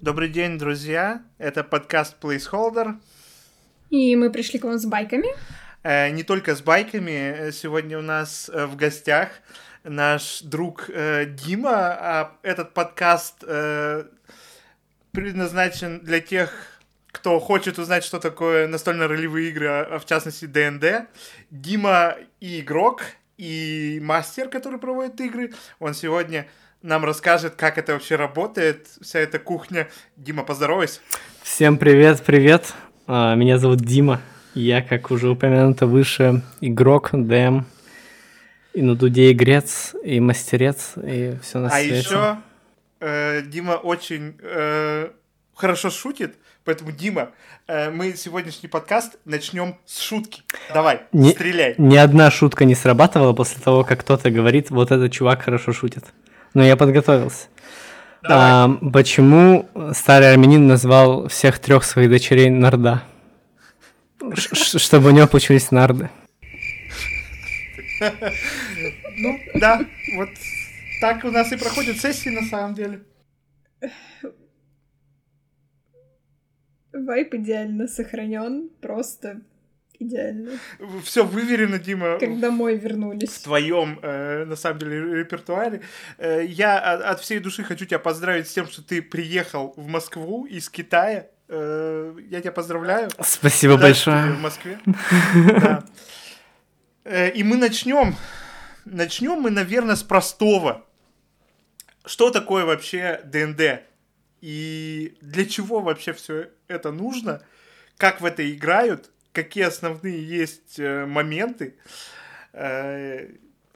Добрый день, друзья. Это подкаст Placeholder. И мы пришли к вам с байками. Э, не только с байками. Сегодня у нас э, в гостях наш друг э, Дима. А этот подкаст э, предназначен для тех, кто хочет узнать, что такое настольно-ролевые игры, а в частности ДНД. Дима и игрок, и мастер, который проводит игры. Он сегодня нам расскажет, как это вообще работает, вся эта кухня. Дима, поздоровайся. Всем привет, привет. А, меня зовут Дима. Я, как уже упомянуто выше, игрок, ДМ, и на дуде игрец, и мастерец, и все на а свете. А еще э, Дима очень э, хорошо шутит, поэтому, Дима, э, мы сегодняшний подкаст начнем с шутки. Давай, не, стреляй. Ни одна шутка не срабатывала после того, как кто-то говорит, вот этот чувак хорошо шутит. Но я подготовился. А, почему старый армянин назвал всех трех своих дочерей Нарда? Чтобы у него получились нарды. Ну, да, вот так у нас и проходят сессии на самом деле. Вайп идеально сохранен, просто идеально. Все выверено, Дима. Как домой вернулись. В твоем, э, на самом деле, репертуаре. Э, я от, от всей души хочу тебя поздравить с тем, что ты приехал в Москву из Китая. Э, я тебя поздравляю. Спасибо большое. В Москве. Э, и мы начнем. Начнем мы, наверное, с простого. Что такое вообще ДНД? И для чего вообще все это нужно? Как в это играют? Какие основные есть э, моменты. Э,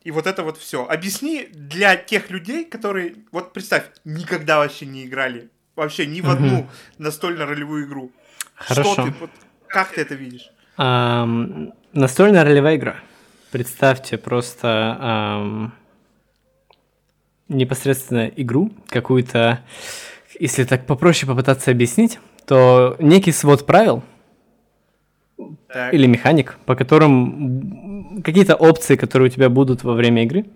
и вот это вот все. Объясни для тех людей, которые, вот представь, никогда вообще не играли, вообще ни в одну угу. настольно-ролевую игру. Хорошо. Что ты, вот, как ты это видишь? Um, настольная ролевая игра. Представьте просто um, непосредственно игру, какую-то, если так попроще попытаться объяснить, то некий свод правил – так. или механик, по которым какие-то опции, которые у тебя будут во время игры.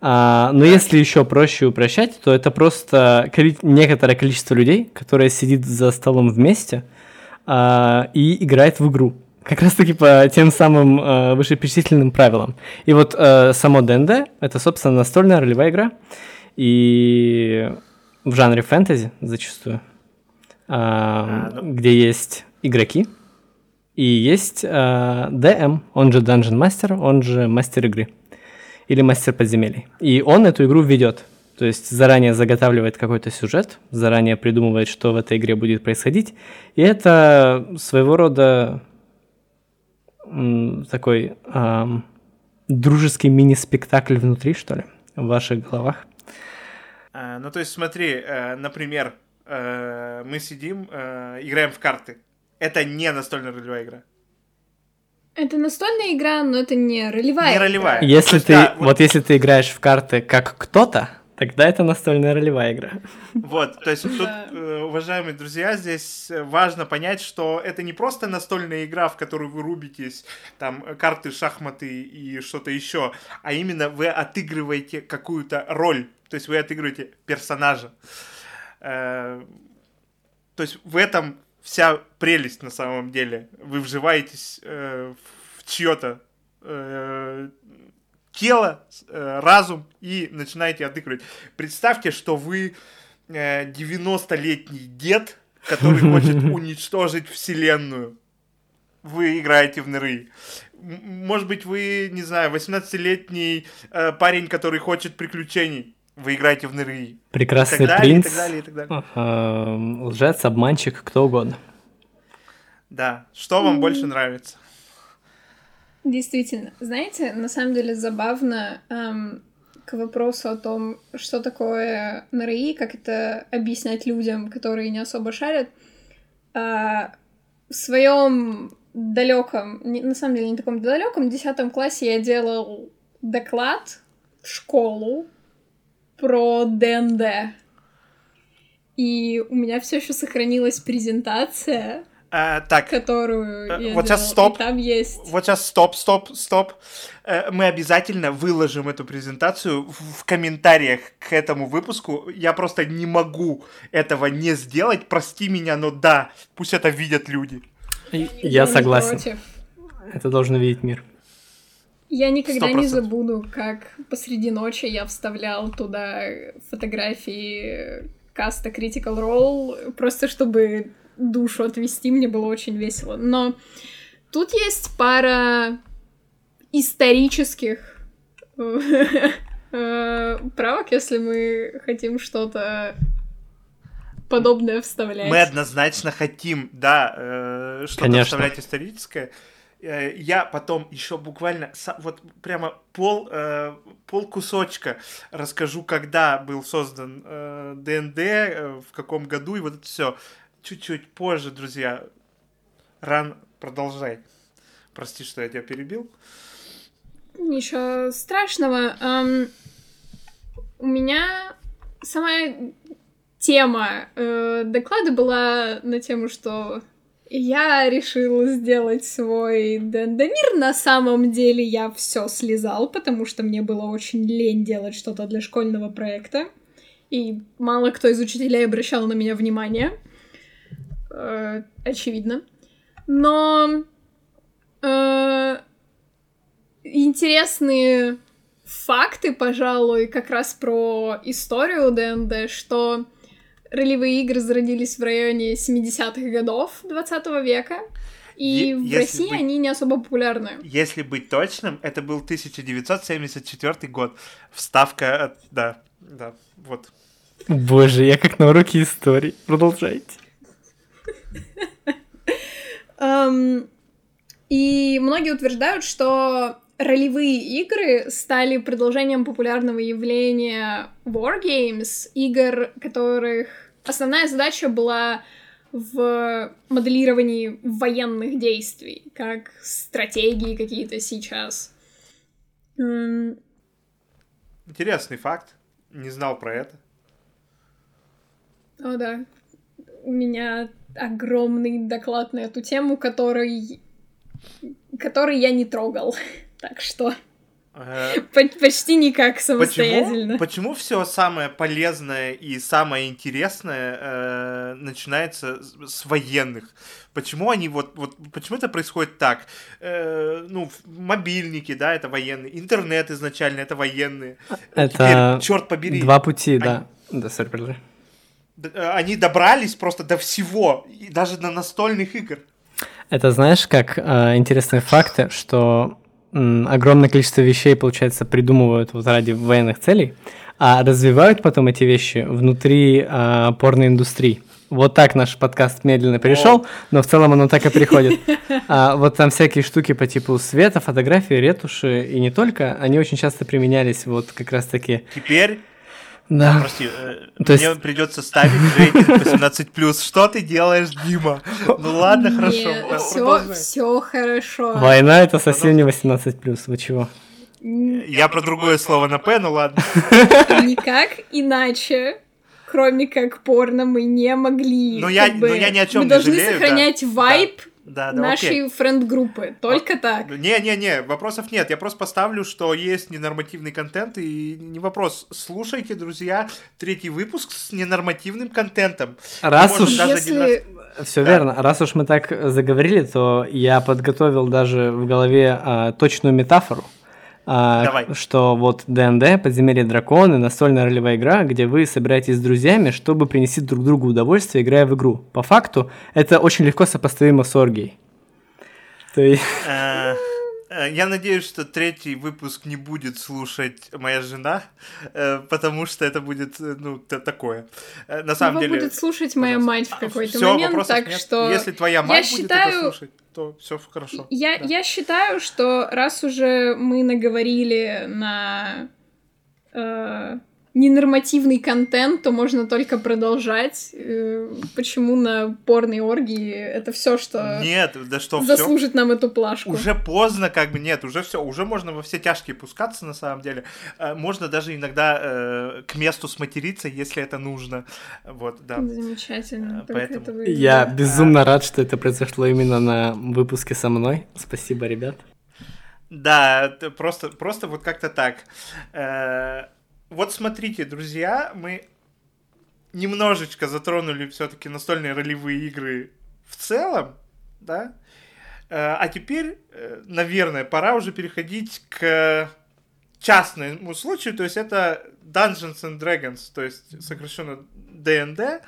А, но если еще проще упрощать, то это просто некоторое количество людей, которое сидит за столом вместе а, и играет в игру. Как раз таки по тем самым э, вышеперечисленным правилам. И вот э, само ДНД это, собственно, настольная ролевая игра. И в жанре фэнтези зачастую, э, а, ну... где есть игроки, и есть э, DM, он же Dungeon Master, он же мастер игры. Или мастер подземелий. И он эту игру ведет. То есть заранее заготавливает какой-то сюжет, заранее придумывает, что в этой игре будет происходить. И это своего рода такой эм, дружеский мини-спектакль внутри, что ли, в ваших головах. А, ну, то есть, смотри, э, например, э, мы сидим, э, играем в карты это не настольная ролевая игра. Это настольная игра, но это не ролевая. Не ролевая. Если есть, ты, да, вот... вот если ты играешь в карты как кто-то, тогда это настольная ролевая игра. Вот, то есть тут, э, уважаемые друзья, здесь важно понять, что это не просто настольная игра, в которую вы рубитесь, там, карты, шахматы и что-то еще, а именно вы отыгрываете какую-то роль, то есть вы отыгрываете персонажа. Э, то есть в этом вся прелесть на самом деле. Вы вживаетесь э, в чье-то э, тело, э, разум и начинаете отыгрывать. Представьте, что вы э, 90-летний дед, который хочет уничтожить вселенную. Вы играете в ныры. Может быть, вы, не знаю, 18-летний э, парень, который хочет приключений вы играете в ныры. Прекрасный и так далее, принц, и так далее, и так далее. Лжец, обманщик, кто угодно. Да. Что вам больше нравится? Действительно. Знаете, на самом деле забавно эм, к вопросу о том, что такое НРИ, как это объяснять людям, которые не особо шарят. Э, в своем далеком, на самом деле не таком далеком, десятом классе я делал доклад в школу про ДНД. И у меня все еще сохранилась презентация. А, так. Которую а, вот сейчас стоп. И там есть. Вот сейчас стоп, стоп, стоп. Э, мы обязательно выложим эту презентацию в комментариях к этому выпуску. Я просто не могу этого не сделать. Прости меня, но да, пусть это видят люди. Я, я согласен. Против. Это должен видеть мир. Я никогда 100%. не забуду, как посреди ночи я вставлял туда фотографии каста Critical Role, просто чтобы душу отвести, мне было очень весело. Но тут есть пара исторических э, правок, если мы хотим что-то подобное вставлять. Мы однозначно хотим, да, э, что-то вставлять историческое. Э, я потом еще буквально вот прямо пол, э, пол кусочка расскажу, когда был создан э, ДНД, в каком году и вот это все. Чуть-чуть позже, друзья. Ран, продолжай. Прости, что я тебя перебил. Ничего страшного. Um, у меня самая тема э, доклада была на тему, что я решил сделать свой Дендамир. На самом деле я все слезал, потому что мне было очень лень делать что-то для школьного проекта. И мало кто из учителей обращал на меня внимание. Э, очевидно. Но э, интересные факты, пожалуй, как раз про историю ДНД, что ролевые игры зародились в районе 70-х годов 20 века. И е- в России быть, они не особо популярны. Если быть точным, это был 1974 год. Вставка, да, да, вот. Боже, я как на уроке истории. Продолжайте. Um, и многие утверждают, что ролевые игры стали продолжением популярного явления Wargames, игр, которых основная задача была в моделировании военных действий, как стратегии какие-то сейчас. Интересный факт. Не знал про это. О, да. У меня огромный доклад на эту тему, который, который я не трогал. Так что э, почти никак самостоятельно. Почему, почему все самое полезное и самое интересное э, начинается с военных? Почему они вот, вот почему это происходит так? Э, ну, мобильники, да, это военные, интернет изначально это военные. Это Теперь, черт побери. Два пути, они... да. Да. Э, они добрались просто до всего, и даже до настольных игр. Это знаешь, как э, интересные факты, что огромное количество вещей, получается, придумывают вот ради военных целей, а развивают потом эти вещи внутри а, порноиндустрии. Вот так наш подкаст медленно перешел, но в целом оно так и приходит. А, вот там всякие штуки по типу света, фотографии, ретуши и не только, они очень часто применялись вот как раз-таки... Теперь да. Прости, э, То мне есть... придется ставить рейтинг 18+. Что ты делаешь, Дима? Ну ладно, хорошо. Все, все хорошо. Война это совсем не 18+. Вы чего? Я про другое слово на П, ну ладно. Никак иначе кроме как порно мы не могли. Ну я, ну я ни о чем не жалею. Мы должны сохранять да. вайб да, да, нашей френд-группы. Только а, так. Не-не-не, вопросов нет. Я просто поставлю, что есть ненормативный контент, и не вопрос. Слушайте, друзья, третий выпуск с ненормативным контентом. Раз уж... Если... Раз... Все да. верно. Раз уж мы так заговорили, то я подготовил даже в голове а, точную метафору. А, Давай. что вот ДНД, Подземелье драконы, настольная ролевая игра, где вы собираетесь с друзьями, чтобы принести друг другу удовольствие, играя в игру. По факту, это очень легко сопоставимо с оргией. То есть... Э, Э, я надеюсь, что третий выпуск не будет слушать моя жена, э, потому что это будет, ну, такое. На самом Его деле... будет слушать моя мать в какой-то момент, так нет. что... Если твоя мать я будет считаю... это слушать, то все хорошо. Я, да. я считаю, что раз уже мы наговорили на э, ненормативный контент, то можно только продолжать. Э, почему на порной оргии это все, что нет, да что заслужит всё? нам эту плашку? Уже поздно, как бы нет, уже все, уже можно во все тяжкие пускаться на самом деле. Э, можно даже иногда э, к месту сматериться, если это нужно. Вот, да. Замечательно. Поэтому... Вы... Я безумно рад, что это произошло именно на выпуске со мной. Спасибо, ребят. Да, просто, просто вот как-то так вот смотрите, друзья, мы немножечко затронули все-таки настольные ролевые игры в целом, да? Э, а теперь, э, наверное, пора уже переходить к частному случаю, то есть это Dungeons and Dragons, то есть сокращенно D&D.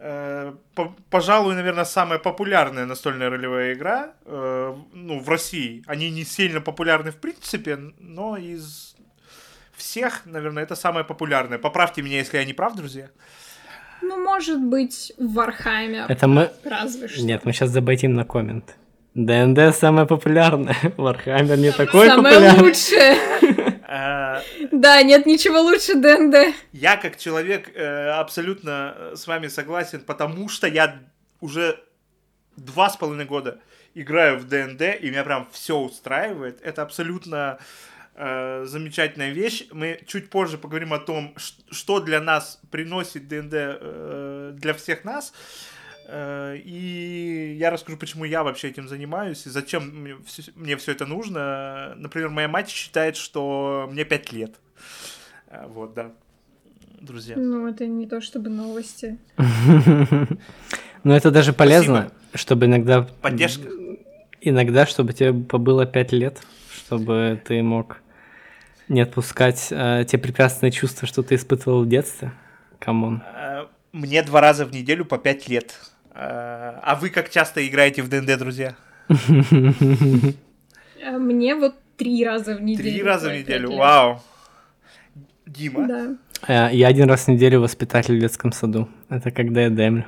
Э, пожалуй, наверное, самая популярная настольная ролевая игра ну, в России. Они не сильно популярны в принципе, но из всех, наверное, это самое популярное. Поправьте меня, если я не прав, друзья. Ну, может быть, Warhammer. Это мы... Разве что. Нет, мы сейчас забайтим на коммент. ДНД самое популярное, Warhammer не такой популярный. Самое лучшее. А, да, нет ничего лучше ДНД. Я как человек э, абсолютно с вами согласен, потому что я уже два с половиной года играю в ДНД, и меня прям все устраивает. Это абсолютно э, замечательная вещь. Мы чуть позже поговорим о том, что для нас приносит ДНД э, для всех нас. Э, и я расскажу, почему я вообще этим занимаюсь и зачем мне все, мне все это нужно. Например, моя мать считает, что мне 5 лет. Э, вот, да. Друзья. Ну, это не то чтобы новости. Но это даже полезно, чтобы иногда... Поддержка. Иногда, чтобы тебе было 5 лет, чтобы ты мог не отпускать э, те прекрасные чувства, что ты испытывал в детстве? Come on. Э, мне два раза в неделю по пять лет. Э, а вы как часто играете в ДНД, друзья? Э, мне вот три раза в неделю. Три раза в неделю, вау. Дима? Да. Я один раз в неделю воспитатель в детском саду. Это когда я демлю.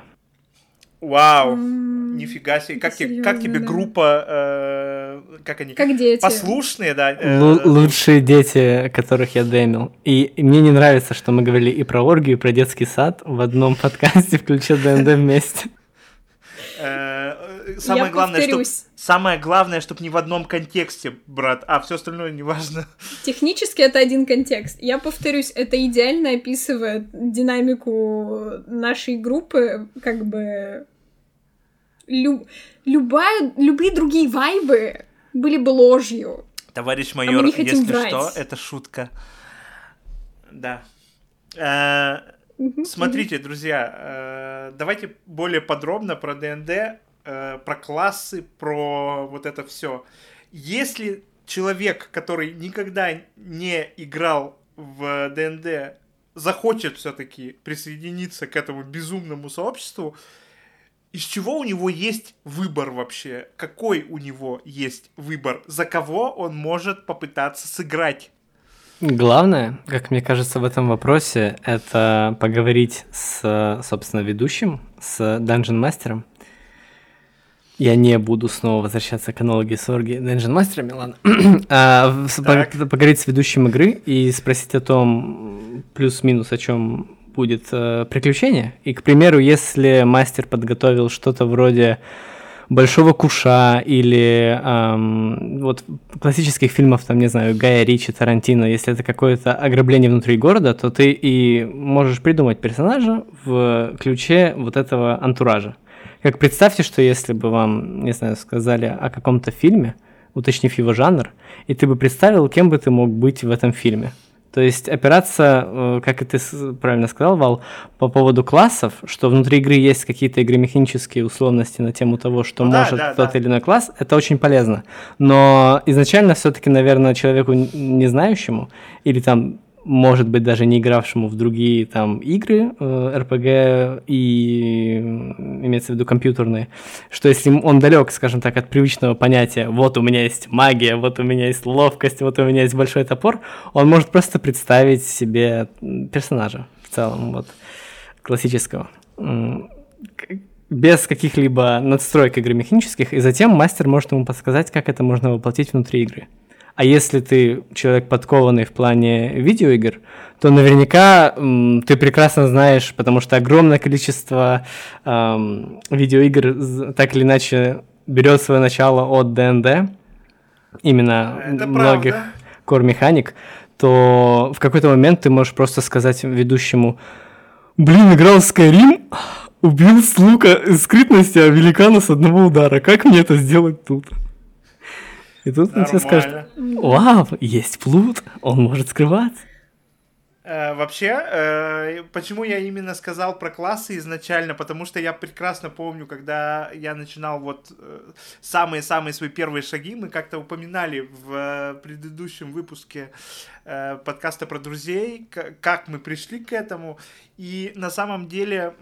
Вау, нифига себе. Как, тебе, группа, как они? Как дети. Послушные, да. Э, Л- лучшие дети, которых я демил. И, и мне не нравится, что мы говорили и про оргию, и про детский сад в одном подкасте, включив ДНД вместе. Э, самое главное, чтобы самое главное, чтобы не в одном контексте, брат, а все остальное не важно. Технически это один контекст. Я повторюсь, это идеально описывает динамику нашей группы, как бы лю, любая, любые другие вайбы были бы ложью. Товарищ майор, а если врать. что, это шутка. Да. Э, смотрите, друзья, э, давайте более подробно про ДНД, э, про классы, про вот это все. Если человек, который никогда не играл в ДНД, захочет все-таки присоединиться к этому безумному сообществу, из чего у него есть выбор вообще? Какой у него есть выбор? За кого он может попытаться сыграть? Главное, как мне кажется, в этом вопросе, это поговорить с, собственно, ведущим, с Dungeon мастером. Я не буду снова возвращаться к аналогии с Орги Dungeon мастерами, ладно. а, поговорить с ведущим игры и спросить о том, плюс-минус, о чем будет э, приключение. И, к примеру, если мастер подготовил что-то вроде Большого Куша или эм, вот классических фильмов, там, не знаю, Гая Ричи, Тарантино, если это какое-то ограбление внутри города, то ты и можешь придумать персонажа в ключе вот этого антуража. Как представьте, что если бы вам, не знаю, сказали о каком-то фильме, уточнив его жанр, и ты бы представил, кем бы ты мог быть в этом фильме. То есть опираться, э, как и ты правильно сказал, Вал, по поводу классов, что внутри игры есть какие-то игры механические условности на тему того, что ну, может да, тот да. или иной класс, это очень полезно. Но изначально все-таки, наверное, человеку не знающему или там может быть, даже не игравшему в другие там игры э, RPG и имеется в виду компьютерные, что если он далек, скажем так, от привычного понятия, вот у меня есть магия, вот у меня есть ловкость, вот у меня есть большой топор, он может просто представить себе персонажа в целом, вот, классического без каких-либо надстроек игры механических, и затем мастер может ему подсказать, как это можно воплотить внутри игры. А если ты человек подкованный в плане видеоигр, то наверняка м, ты прекрасно знаешь, потому что огромное количество эм, видеоигр так или иначе берет свое начало от ДНД, именно Это многих правда. core механик, то в какой-то момент ты можешь просто сказать ведущему, блин, играл в Skyrim, убил с лука скрытности а великана с одного удара, как мне это сделать тут? И тут он тебе скажет, Нормально. вау, есть плут, он может скрываться. Э, Вообще, э, почему я именно сказал про классы изначально? Потому что я прекрасно помню, когда я начинал вот э, самые-самые свои первые шаги, мы как-то упоминали в предыдущем выпуске э, подкаста про друзей, как мы пришли к этому. И на самом деле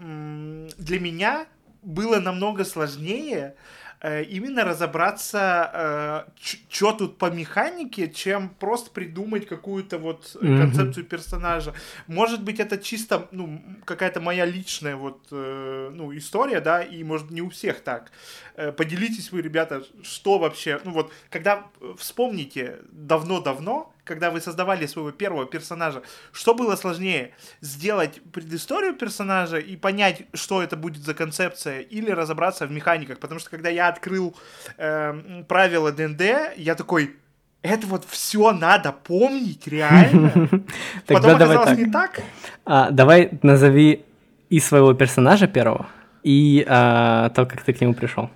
для меня было намного сложнее э, именно разобраться, что тут по механике, чем просто придумать какую-то вот э, Мгм. концепцию персонажа. Может быть, это чисто, ну, какая-то моя личная вот, э, ну, история, да, и, может, не у всех так. Э, Поделитесь вы, ребята, что вообще, ну, вот, когда, э, вспомните, давно-давно, когда вы создавали своего первого персонажа, что было сложнее? Сделать предысторию персонажа и понять, что это будет за концепция, или разобраться в механиках? Потому что, когда я открыл эм, правила ДНД, я такой, это вот все надо помнить, реально? Потом оказалось не так. А, давай назови и своего персонажа первого, и а, то, как ты к нему пришел.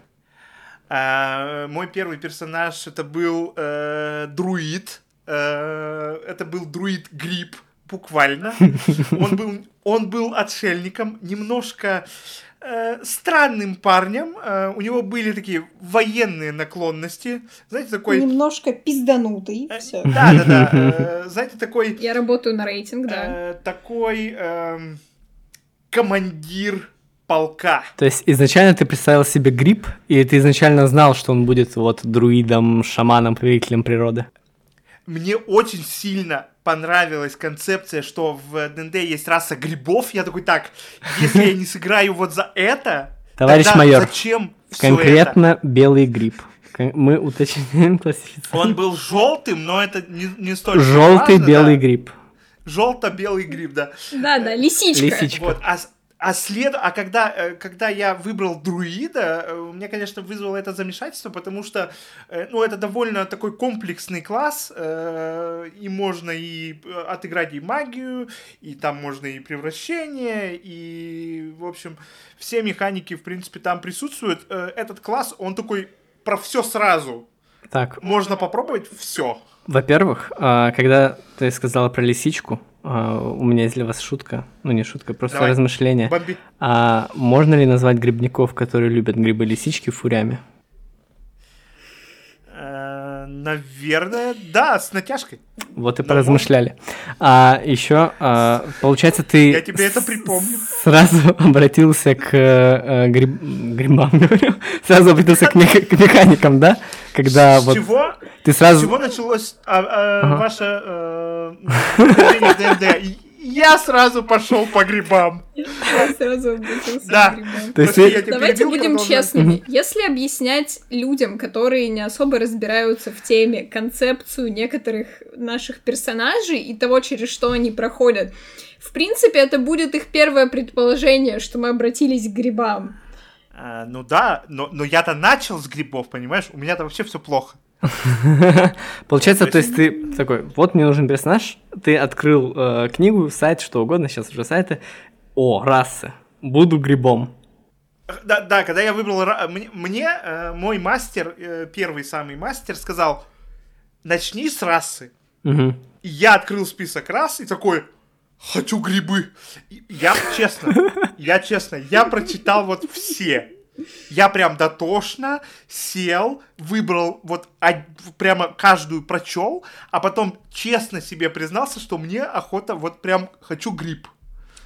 А, мой первый персонаж это был э, друид. Э, это был друид Гриб, буквально. Он был, он был отшельником, немножко э, странным парнем. Э, у него были такие военные наклонности. Знаете, такой... Немножко пизданутый. э, Все. Да, да, да. э, знаете, такой... Я работаю на рейтинг, да. э, такой эм, командир полка. То есть изначально ты представил себе гриб, и ты изначально знал, что он будет вот друидом, шаманом, повелителем природы. Мне очень сильно понравилась концепция, что в ДНД есть раса грибов. Я такой, так, если я не сыграю вот за это, Товарищ тогда майор, зачем? Конкретно белый гриб. Мы уточняем классификацию. Он был желтым, но это не, не столь Желтый важно, белый да. гриб. Желто-белый гриб, да. Да, да, лисичка. Лисичка. Вот, а, а след... а когда, э, когда я выбрал друида, э, у меня, конечно, вызвало это замешательство, потому что, э, ну, это довольно такой комплексный класс, э, и можно и э, отыграть и магию, и там можно и превращение, и, в общем, все механики, в принципе, там присутствуют. Э, Этот класс, он такой про все сразу. Так, Можно попробовать все. во-первых, а, когда ты сказала про лисичку, а, у меня есть для вас шутка. Ну, не шутка, просто Давай. размышление. Бомби... А можно ли назвать грибников, которые любят грибы-лисички, фурями? Наверное, да, с натяжкой. Вот и Ну, поразмышляли. А еще, а, получается, ты Я тебе это припомню. сразу обратился к э, гриб- грибам, говорю, сразу обратился к, меха- к механикам, да? Когда С вот чего? ты С сразу... чего началось а, а, Ага. ваше э, Я сразу пошел по грибам. Я сразу обратился Да. к грибам. То есть я Давайте перебил, будем продолжай. честными. Если объяснять людям, которые не особо разбираются в теме, концепцию некоторых наших персонажей и того, через что они проходят, в принципе, это будет их первое предположение, что мы обратились к грибам. А, ну да, но, но я-то начал с грибов, понимаешь? У меня-то вообще все плохо. Получается, то есть ты такой, вот мне нужен персонаж, ты открыл э, книгу, сайт, что угодно, сейчас уже сайты. О, расы. Буду грибом. Да, да, когда я выбрал... ра- Мне, э, мой мастер, э, первый самый мастер, сказал, начни с расы. И я открыл список рас и такой, хочу грибы. И Я честно, я честно, я прочитал вот все. Я прям дотошно сел, выбрал вот од- прямо каждую прочел, а потом честно себе признался, что мне охота вот прям хочу гриб.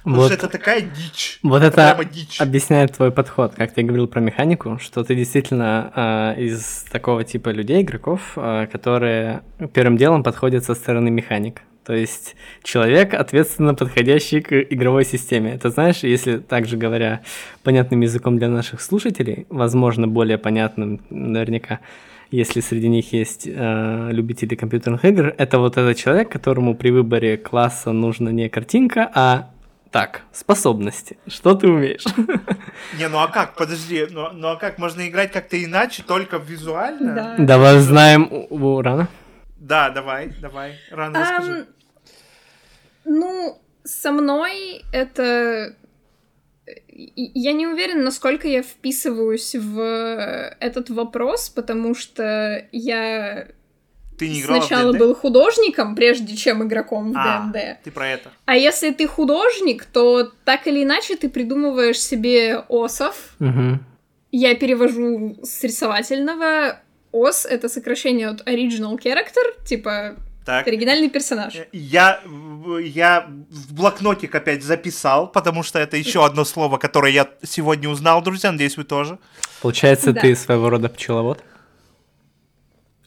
Потому Вот. что это такая дичь. Вот это прямо дичь. объясняет твой подход, как ты говорил про механику, что ты действительно а, из такого типа людей, игроков, а, которые первым делом подходят со стороны механик. То есть человек, ответственно подходящий к игровой системе. Это знаешь, если также говоря понятным языком для наших слушателей, возможно, более понятным наверняка, если среди них есть э, любители компьютерных игр, это вот этот человек, которому при выборе класса нужна не картинка, а так, способности. Что ты умеешь? Не, ну а как? Подожди, ну, ну а как? Можно играть как-то иначе, только визуально? Да. Давай узнаем у Рана. Да, давай, давай. Рано um, расскажи. Ну, со мной это... Я не уверена, насколько я вписываюсь в этот вопрос, потому что я ты не играла Сначала в был художником, прежде чем игроком в а, ДНД. Ты про это. А если ты художник, то так или иначе ты придумываешь себе осов. Угу. Я перевожу с рисовательного. Ос — это сокращение от original character, типа так. Оригинальный персонаж. Э, я, я в блокнотик опять записал, потому что это еще одно слово, которое я сегодня узнал, друзья. Надеюсь, вы тоже. Получается, да. ты своего рода пчеловод?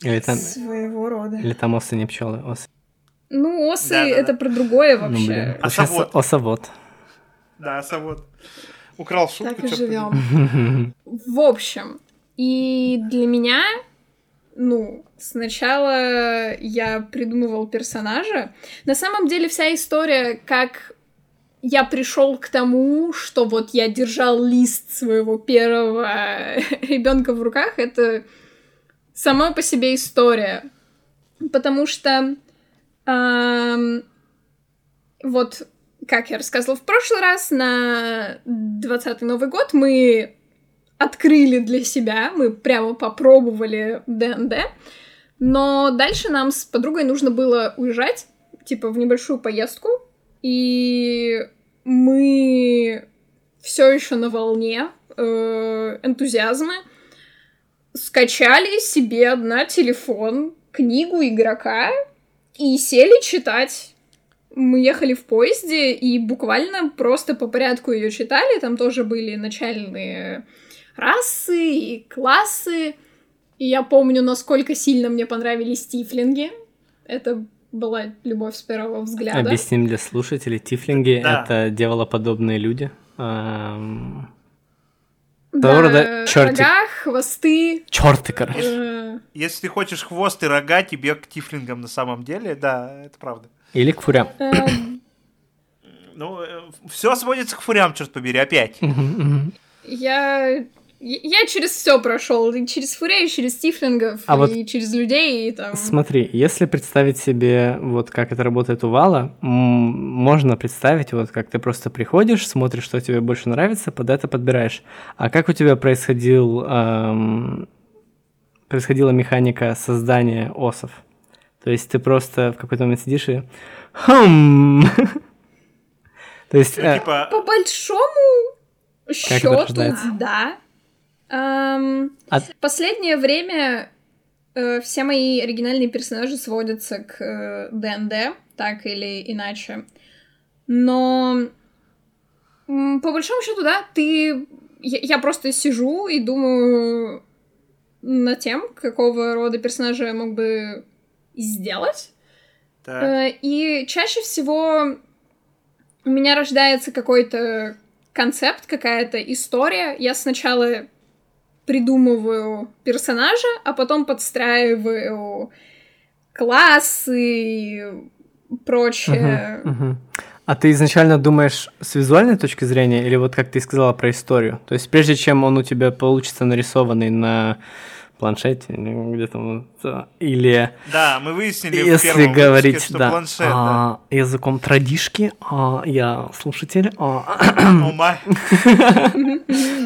Или там... Своего рода. Или там осы не пчелы, осы. Ну, осы да, да, это да. про другое вообще. Ну, блин. Осовод. Осовод. Да, осовод. Украл шутку. Так и живем. В общем, и для меня, ну, сначала я придумывал персонажа. На самом деле вся история, как я пришел к тому, что вот я держал лист своего первого ребенка в руках, это сама по себе история. Потому что эм, вот, как я рассказывала в прошлый раз, на 20-й Новый год мы открыли для себя, мы прямо попробовали ДНД, но дальше нам с подругой нужно было уезжать, типа, в небольшую поездку, и мы все еще на волне э, энтузиазма, скачали себе на телефон книгу игрока и сели читать. Мы ехали в поезде и буквально просто по порядку ее читали. Там тоже были начальные расы и классы. И я помню, насколько сильно мне понравились тифлинги. Это была любовь с первого взгляда. Объясним для слушателей. Тифлинги да. — это деволоподобные люди. Да, рода чертик. рога, хвосты. Черты, короче. Э. Если ты хочешь хвост и рога, тебе к тифлингам на самом деле, да, это правда. Или к фурям. Эм. Ну, э, все сводится к фурям, черт побери, опять. Я я через все прошел, и через фурей, и через тифлингов, а и вот через людей, и там. Смотри, если представить себе, вот как это работает у Вала, можно представить, вот как ты просто приходишь, смотришь, что тебе больше нравится, под это подбираешь. А как у тебя происходил, эм, происходила механика создания осов? То есть ты просто в какой-то момент сидишь и... Хм! То есть... Ну, типа По большому счету, да. Um, а... Последнее время э, все мои оригинальные персонажи сводятся к э, ДНД, так или иначе. Но по большому счету, да, ты... Я, я просто сижу и думаю над тем, какого рода персонажа я мог бы сделать. Так. Э, и чаще всего у меня рождается какой-то концепт, какая-то история. Я сначала придумываю персонажа, а потом подстраиваю классы и прочее. Uh-huh, uh-huh. А ты изначально думаешь с визуальной точки зрения или вот как ты сказала про историю? То есть прежде чем он у тебя получится нарисованный на планшете где-то вот, или да мы выяснили если в говорить выпуске, что да, планшет, а, да. языком традишки а, я слушатель а...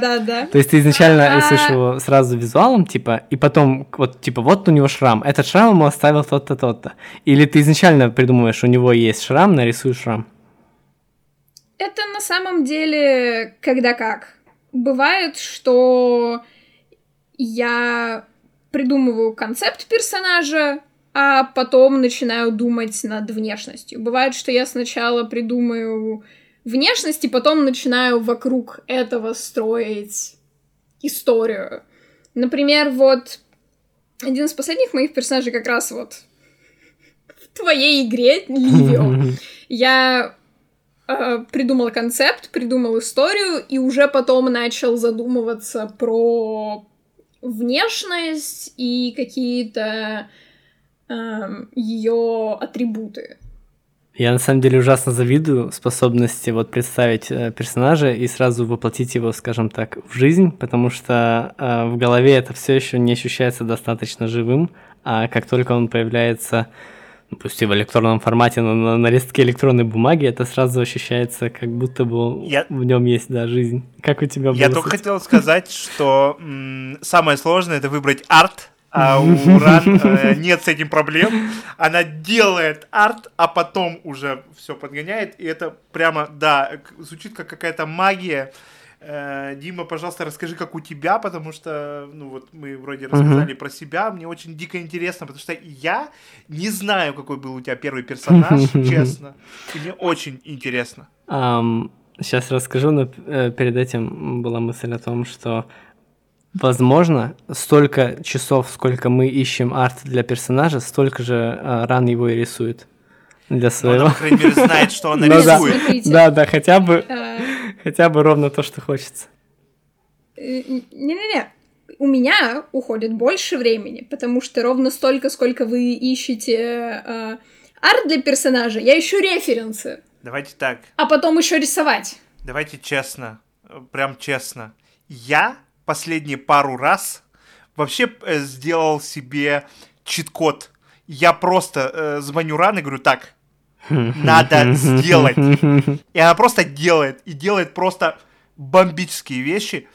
да да. То есть ты изначально а. рисуешь его сразу визуалом типа и потом вот типа вот у него шрам этот шрам ему оставил тот-то тот-то. Или ты изначально придумываешь у него есть шрам нарисуешь шрам? Это на самом деле когда как. Бывает что я придумываю концепт персонажа, а потом начинаю думать над внешностью. Бывает, что я сначала придумаю внешность, и потом начинаю вокруг этого строить историю. Например, вот один из последних моих персонажей как раз вот в твоей игре, Ливио. Я э, придумал концепт, придумал историю, и уже потом начал задумываться про внешность и какие-то эм, ее атрибуты. Я на самом деле ужасно завидую способности вот представить э, персонажа и сразу воплотить его, скажем так, в жизнь, потому что э, в голове это все еще не ощущается достаточно живым, а как только он появляется, пусть и в электронном формате, но на, на листке электронной бумаги, это сразу ощущается, как будто бы я... в нем есть да жизнь. Как у тебя было? Я только хотел сказать, что самое сложное это выбрать арт а у Ран э, нет с этим проблем. Она делает арт, а потом уже все подгоняет. И это прямо, да, звучит как какая-то магия. Э, Дима, пожалуйста, расскажи, как у тебя, потому что, ну вот мы вроде рассказали uh-huh. про себя, мне очень дико интересно, потому что я не знаю, какой был у тебя первый персонаж, честно, и мне очень интересно. Um, сейчас расскажу, но э, перед этим была мысль о том, что Возможно, столько часов, сколько мы ищем арт для персонажа, столько же а, ран его и рисует для своего. Он, по крайней мере, знает, что он ну рисует. Да, да, хотя бы, а. Хотя бы ровно то, что хочется. Э, не-не-не, у меня уходит больше времени, потому что ровно столько, сколько вы ищете э, арт для персонажа, я ищу референсы. Давайте так. А потом еще рисовать. Давайте честно, прям честно. Я последние пару раз вообще э, сделал себе чит-код. Я просто э, звоню рано и говорю, так, надо сделать. И она просто делает. И делает просто бомбические вещи.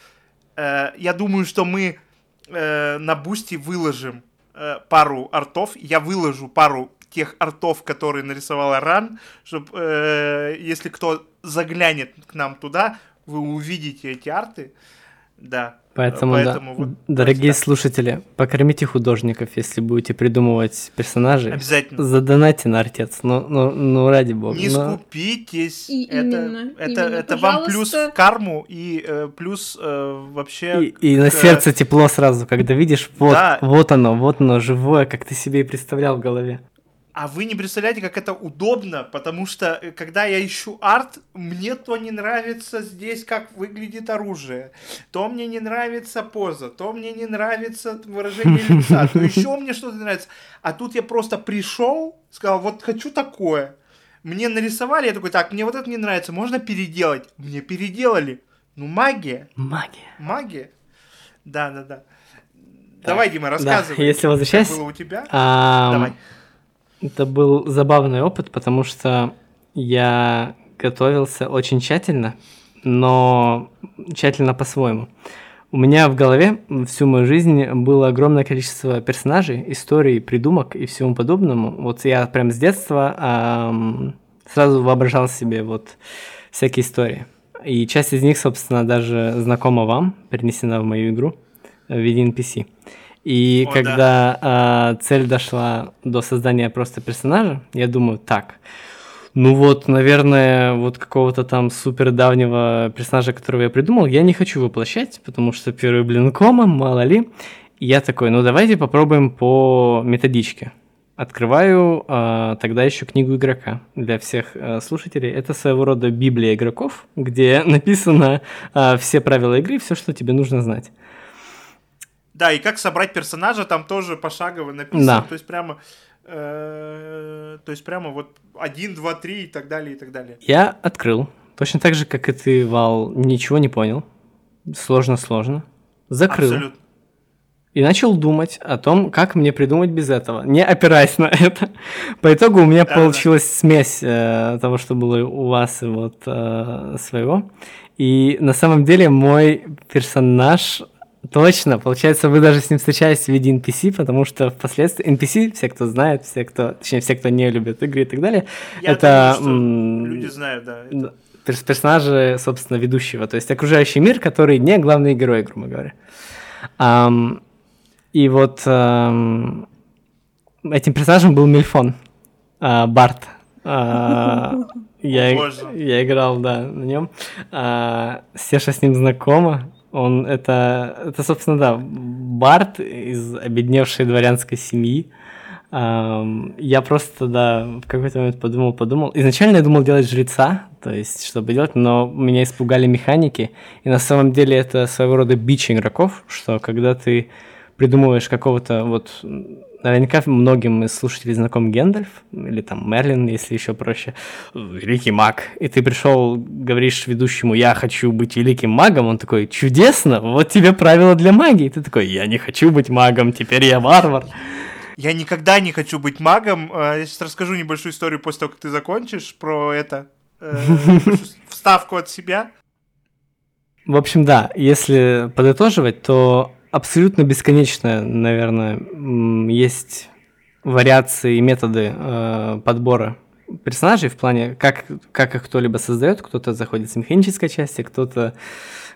Э, я думаю, что мы э, на Boosty выложим э, пару артов. Я выложу пару тех артов, которые нарисовала Ран, чтобы, если кто заглянет к нам туда, вы увидите эти арты. Да. Поэтому, Поэтому да, вот, дорогие так. слушатели, покормите художников, если будете придумывать персонажей. Обязательно. Задонайте на артец, ну, ну, ну ради бога. Не но... скупитесь. И это именно, это, именно, это вам плюс в карму и э, плюс э, вообще... И, и к... на сердце тепло сразу, когда видишь, вот, да. вот оно, вот оно, живое, как ты себе и представлял в голове. А вы не представляете, как это удобно, потому что э, когда я ищу арт, мне то не нравится здесь, как выглядит оружие, то мне не нравится поза, то мне не нравится выражение лица, то еще мне что-то нравится. А тут я просто пришел, сказал, вот хочу такое. Мне нарисовали, я такой, так, мне вот это не нравится, можно переделать. Мне переделали. Ну, магия. Магия. Магия. Да, да, да. Давай, Дима, рассказывай. Да, если возвращаясь... Как было у тебя? А... Давай. Это был забавный опыт, потому что я готовился очень тщательно, но тщательно по-своему. У меня в голове всю мою жизнь было огромное количество персонажей, историй, придумок и всему подобному. Вот я прям с детства эм, сразу воображал себе вот всякие истории. И часть из них, собственно, даже знакома вам, перенесена в мою игру в виде NPC. И О, когда да. а, цель дошла до создания просто персонажа, я думаю, так, ну вот, наверное, вот какого-то там супер давнего персонажа, которого я придумал, я не хочу воплощать, потому что первый, блин, кома, мало ли. И я такой, ну давайте попробуем по методичке. Открываю а, тогда еще книгу игрока для всех а, слушателей. Это своего рода Библия игроков, где написано а, все правила игры, все, что тебе нужно знать. Да, и как собрать персонажа там тоже пошагово написано. Да. То есть прямо э, то есть прямо вот 1, 2, 3 и так далее, и так далее. Я открыл. Точно так же, как и ты, Вал, ничего не понял. Сложно-сложно. Закрыл. Абсолютно. И начал думать о том, как мне придумать без этого, не опираясь на это. По итогу у меня да, получилась да. смесь э, того, что было у вас и вот э, своего. И на самом деле мой персонаж Точно, получается, вы даже с ним встречаетесь в виде NPC, потому что впоследствии NPC, все, кто знает, все, кто, точнее, все, кто не любит игры и так далее, Я это... Думаю, люди знают, да. Это... Персонажи, собственно, ведущего, то есть окружающий мир, который не главный герой, грубо говоря. Um, и вот um, этим персонажем был Мильфон, uh, Барт. Uh, я, я играл, да, на нем. Uh, Сеша с ним знакома, он это, это, собственно, да, Барт из обедневшей дворянской семьи, Я просто, да, в какой-то момент подумал, подумал. Изначально я думал делать жреца, то есть, чтобы делать, но меня испугали механики. И на самом деле это своего рода бич игроков, что когда ты придумываешь какого-то вот наверняка многим из слушателей знаком Гендальф, или там Мерлин, если еще проще, великий маг, и ты пришел, говоришь ведущему, я хочу быть великим магом, он такой, чудесно, вот тебе правила для магии, и ты такой, я не хочу быть магом, теперь я варвар. Я никогда не хочу быть магом. А, я сейчас расскажу небольшую историю после того, как ты закончишь про это. Э, вставку от себя. В общем, да, если подытоживать, то абсолютно бесконечно, наверное, есть вариации и методы э, подбора персонажей в плане, как, как их кто-либо создает, кто-то заходит с механической части, кто-то,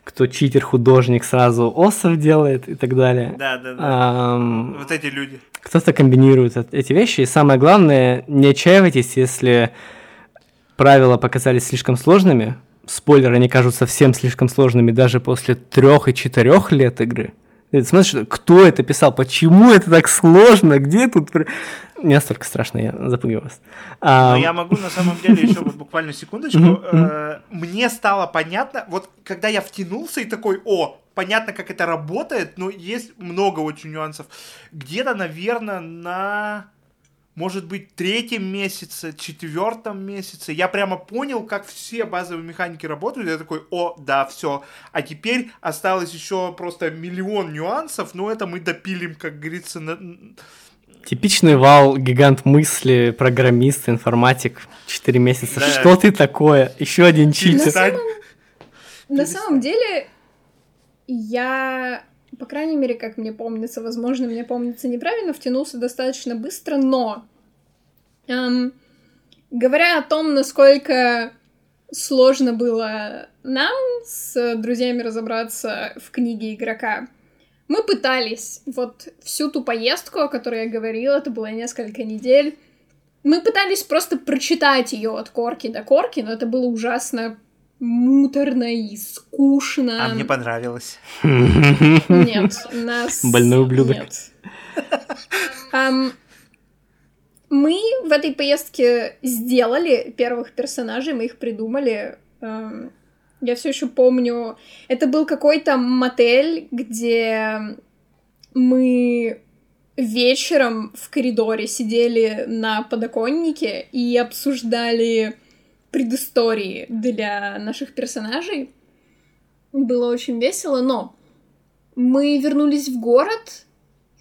кто читер-художник сразу осов делает и так далее. Да, да, да. А, вот эти люди. Кто-то комбинирует эти вещи, и самое главное, не отчаивайтесь, если правила показались слишком сложными, спойлеры, они кажутся совсем слишком сложными даже после трех и четырех лет игры – смотришь, кто это писал, почему это так сложно, где тут... Не настолько страшно, я запугиваю вас. А... Но я могу на самом деле еще вот буквально секундочку. Э, мне стало понятно, вот когда я втянулся и такой, о, понятно, как это работает, но есть много очень нюансов. Где-то, наверное, на может быть, третьем месяце, четвертом месяце, я прямо понял, как все базовые механики работают. Я такой, о, да, все. А теперь осталось еще просто миллион нюансов, но это мы допилим, как говорится, на... Типичный вал, гигант мысли, программист, информатик. Четыре месяца. Да. Что ты такое? Еще один читер. На самом, на самом деле, я по крайней мере, как мне помнится, возможно, мне помнится неправильно, втянулся достаточно быстро, но эм, говоря о том, насколько сложно было нам с друзьями разобраться в книге игрока, мы пытались вот всю ту поездку, о которой я говорила, это было несколько недель, мы пытались просто прочитать ее от корки до корки, но это было ужасно муторно и скучно. А мне понравилось. Нет, нас... Больной ублюдок. Нет. Um, мы в этой поездке сделали первых персонажей, мы их придумали. Um, я все еще помню, это был какой-то мотель, где мы вечером в коридоре сидели на подоконнике и обсуждали предыстории для наших персонажей. Было очень весело, но мы вернулись в город,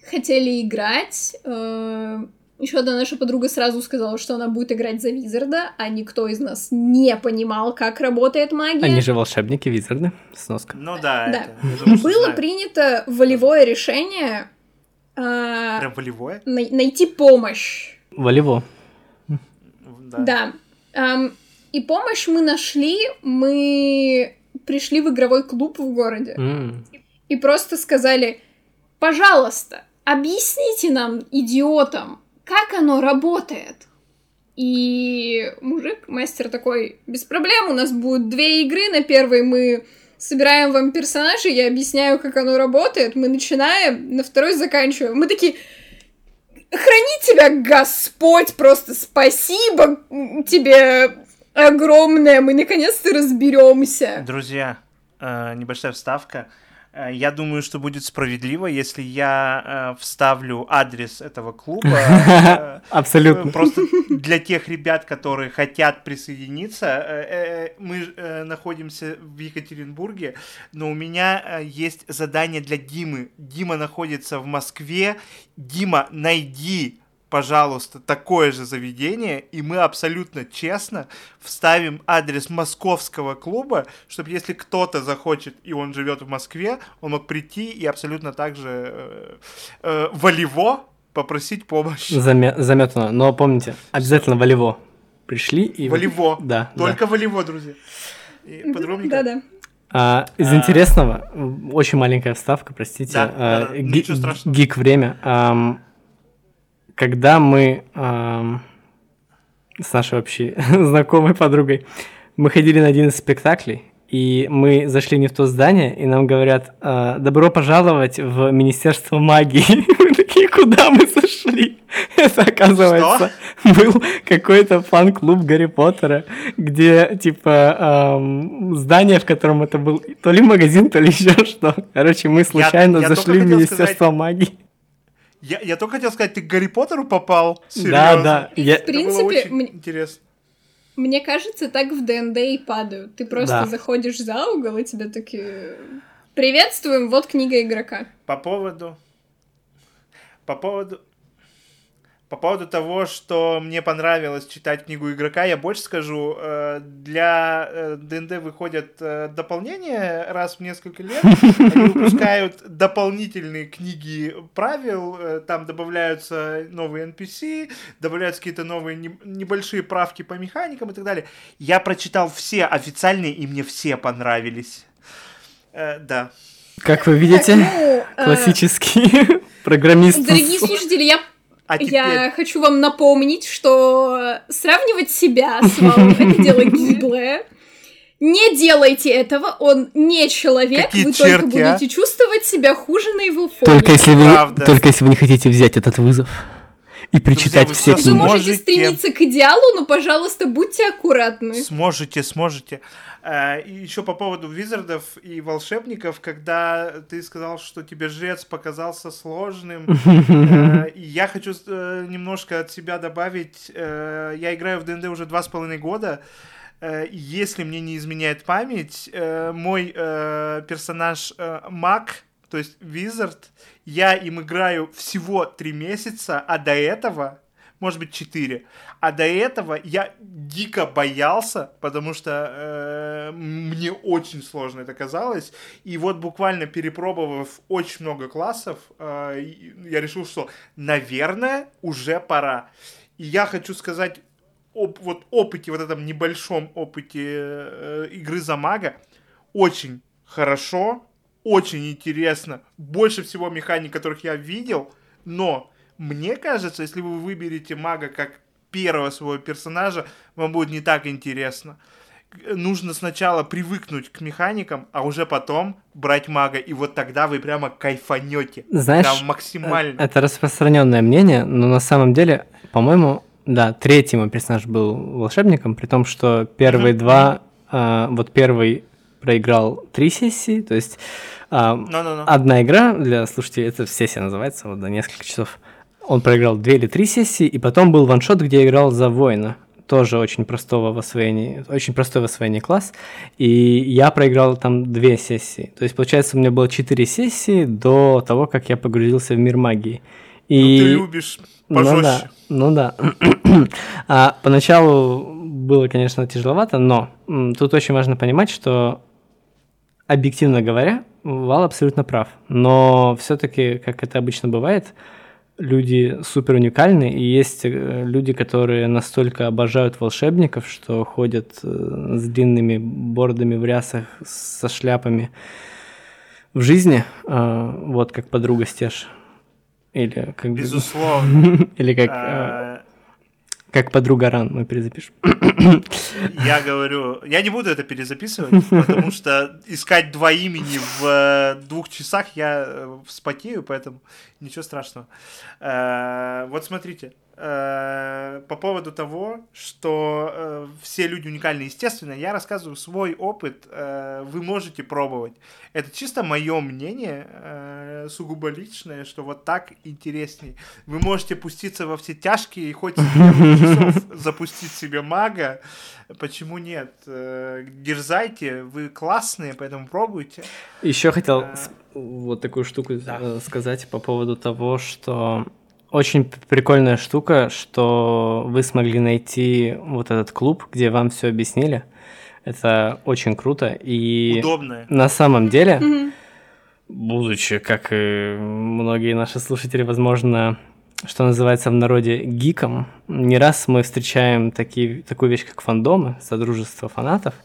хотели играть. Э, Еще одна наша подруга сразу сказала, что она будет играть за Визарда, а никто из нас не понимал, как работает магия. Они же волшебники Визарды, сноска. Ну да. да. Это, Было принято волевое решение. Э, Прям волевое? Най- найти помощь. Волево. Да. да. И помощь мы нашли, мы пришли в игровой клуб в городе. Mm. И просто сказали, пожалуйста, объясните нам, идиотам, как оно работает. И мужик, мастер такой, без проблем, у нас будет две игры. На первой мы собираем вам персонажей, я объясняю, как оно работает. Мы начинаем, на второй заканчиваем. Мы такие, храни тебя Господь, просто спасибо тебе, огромное, мы наконец-то разберемся. Друзья, э, небольшая вставка. Э, я думаю, что будет справедливо, если я э, вставлю адрес этого клуба. Абсолютно. Просто для тех ребят, которые хотят присоединиться. Мы находимся в Екатеринбурге, но у меня есть задание для Димы. Дима находится в Москве. Дима, найди пожалуйста, такое же заведение, и мы абсолютно честно вставим адрес московского клуба, чтобы если кто-то захочет, и он живет в Москве, он мог прийти и абсолютно так же э, э, волево попросить помощь. Заме- заметано, но помните, обязательно волево. Пришли и... Волево. Да. Только да. волево, друзья. Да-да. А, из а... интересного, очень маленькая вставка, простите, да, а, да, ги- гик время. А, когда мы э, с нашей общей знакомой подругой, мы ходили на один из спектаклей, и мы зашли не в то здание, и нам говорят, «А, добро пожаловать в Министерство магии. Мы такие, куда мы зашли? Это, оказывается, что? был какой-то фан-клуб Гарри Поттера, где, типа, эм, здание, в котором это был то ли магазин, то ли еще что. Короче, мы случайно я, я зашли в Министерство сказать... магии. Я, я только хотел сказать, ты к Гарри Поттеру попал? Серьезно? Да, да. Я... В принципе, мне... интересно. Мне кажется, так в ДНД и падают. Ты просто да. заходишь за угол, и тебя такие... Приветствуем, вот книга игрока. По поводу... По поводу... По поводу того, что мне понравилось читать книгу игрока, я больше скажу. Э, для ДНД э, выходят э, дополнения раз в несколько лет. Они выпускают дополнительные книги правил. Там добавляются новые NPC, добавляются какие-то новые небольшие правки по механикам и так далее. Я прочитал все официальные, и мне все понравились. Да. Как вы видите, классический программист. Дорогие слушатели, я а теперь... Я хочу вам напомнить, что сравнивать себя с вами это дело гиблое. Не делайте этого, он не человек, Какие вы черти, только а? будете а? чувствовать себя хуже на его фоне. Только если, вы, только если вы не хотите взять этот вызов и прочитать Друзья, все. Вы можете стремиться к идеалу, но, пожалуйста, будьте аккуратны. Сможете, сможете. Э, и еще по поводу визардов и волшебников, когда ты сказал, что тебе жрец показался сложным, э, я хочу э, немножко от себя добавить. Я играю в ДНД уже два с половиной года. Если мне не изменяет память, мой персонаж маг, то есть визард, я им играю всего три месяца, а до этого может быть, 4. А до этого я дико боялся, потому что э, мне очень сложно это казалось. И вот буквально перепробовав очень много классов, э, я решил, что, наверное, уже пора. И я хочу сказать об вот опыте, вот этом небольшом опыте э, игры за мага, очень хорошо, очень интересно. Больше всего механик, которых я видел, но мне кажется, если вы выберете мага как первого своего персонажа, вам будет не так интересно. Нужно сначала привыкнуть к механикам, а уже потом брать мага, и вот тогда вы прямо кайфанете. Знаешь, прям максимально. Это распространенное мнение, но на самом деле, по-моему, да, третий мой персонаж был волшебником, при том, что первые mm-hmm. два, э, вот первый проиграл три сессии, то есть э, no, no, no. одна игра для слушателей, это сессия называется, вот до несколько часов. Он проиграл две или три сессии, и потом был ваншот, где я играл за воина. Тоже очень простого в освоении, очень простой в освоении класс. И я проиграл там две сессии. То есть, получается, у меня было четыре сессии до того, как я погрузился в мир магии. И... Ну, ты любишь пожестче. Ну да, ну да. а, поначалу было, конечно, тяжеловато, но тут очень важно понимать, что объективно говоря, Вал абсолютно прав. Но все-таки, как это обычно бывает, люди супер уникальны, и есть э, люди, которые настолько обожают волшебников, что ходят э, с длинными бордами в рясах, со шляпами в жизни, а, вот как подруга Стеж. Или как Безусловно. Или как как подруга ран мы перезапишем. Я говорю, я не буду это перезаписывать, потому что искать два имени в э, двух часах я э, вспотею, поэтому ничего страшного. Э, вот смотрите, Э, по поводу того, что э, все люди уникальны. Естественно, я рассказываю свой опыт, э, вы можете пробовать. Это чисто мое мнение, э, сугубо личное, что вот так интересней. Вы можете пуститься во все тяжкие и хоть часов запустить себе мага. Почему нет? Э, дерзайте, вы классные, поэтому пробуйте. Еще хотел э, вот такую штуку да. Сказать по поводу того, что очень прикольная штука, что вы смогли найти вот этот клуб, где вам все объяснили. Это очень круто. И Удобно. на самом деле, mm-hmm. будучи, как и многие наши слушатели, возможно, что называется в народе гиком, не раз мы встречаем такие, такую вещь, как фандомы, содружество фанатов.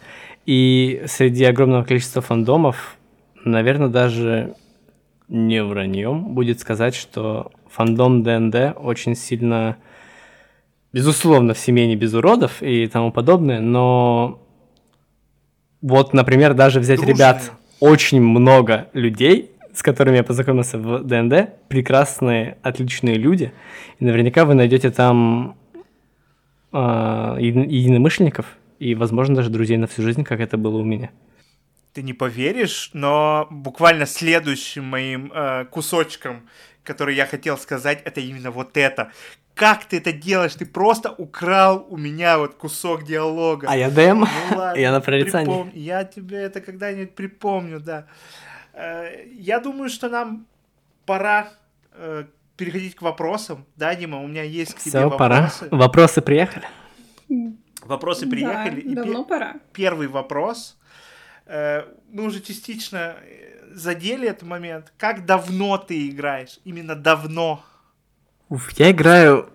И среди огромного количества фандомов, наверное, даже не враньем будет сказать, что фандом ДНД очень сильно, безусловно, в семье не без уродов и тому подобное, но вот, например, даже взять Дружные. ребят, очень много людей, с которыми я познакомился в ДНД, прекрасные, отличные люди, и наверняка вы найдете там э, единомышленников и, возможно, даже друзей на всю жизнь, как это было у меня. Ты не поверишь, но буквально следующим моим э, кусочком, который я хотел сказать, это именно вот это. Как ты это делаешь? Ты просто украл у меня вот кусок диалога. А я ДМ? Ну ладно, я на прорицании. припом- Я тебе это когда-нибудь припомню, да. Э, Я думаю, что нам пора э, переходить к вопросам. Да, Дима, у меня есть к тебе Все, пора. вопросы. Вопросы приехали. Вопросы приехали. Да, давно пора. первый вопрос. Э, Мы уже частично задели этот момент. Как давно ты играешь? Именно давно. Уф, я играю,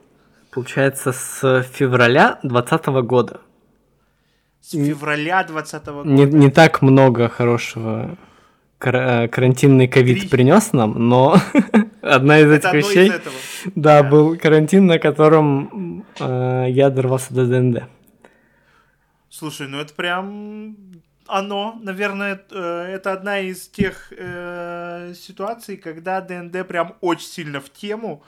получается, с февраля 2020 года. С февраля 2020 года. Не, не так много хорошего кар- э, карантинный ковид Три. принес нам, но одна из Это этих из вещей, Да. был карантин, на котором э, я дорвался до ДНД. Слушай, ну это прям оно, наверное, э, это одна из тех э, ситуаций, когда ДНД прям очень сильно в тему.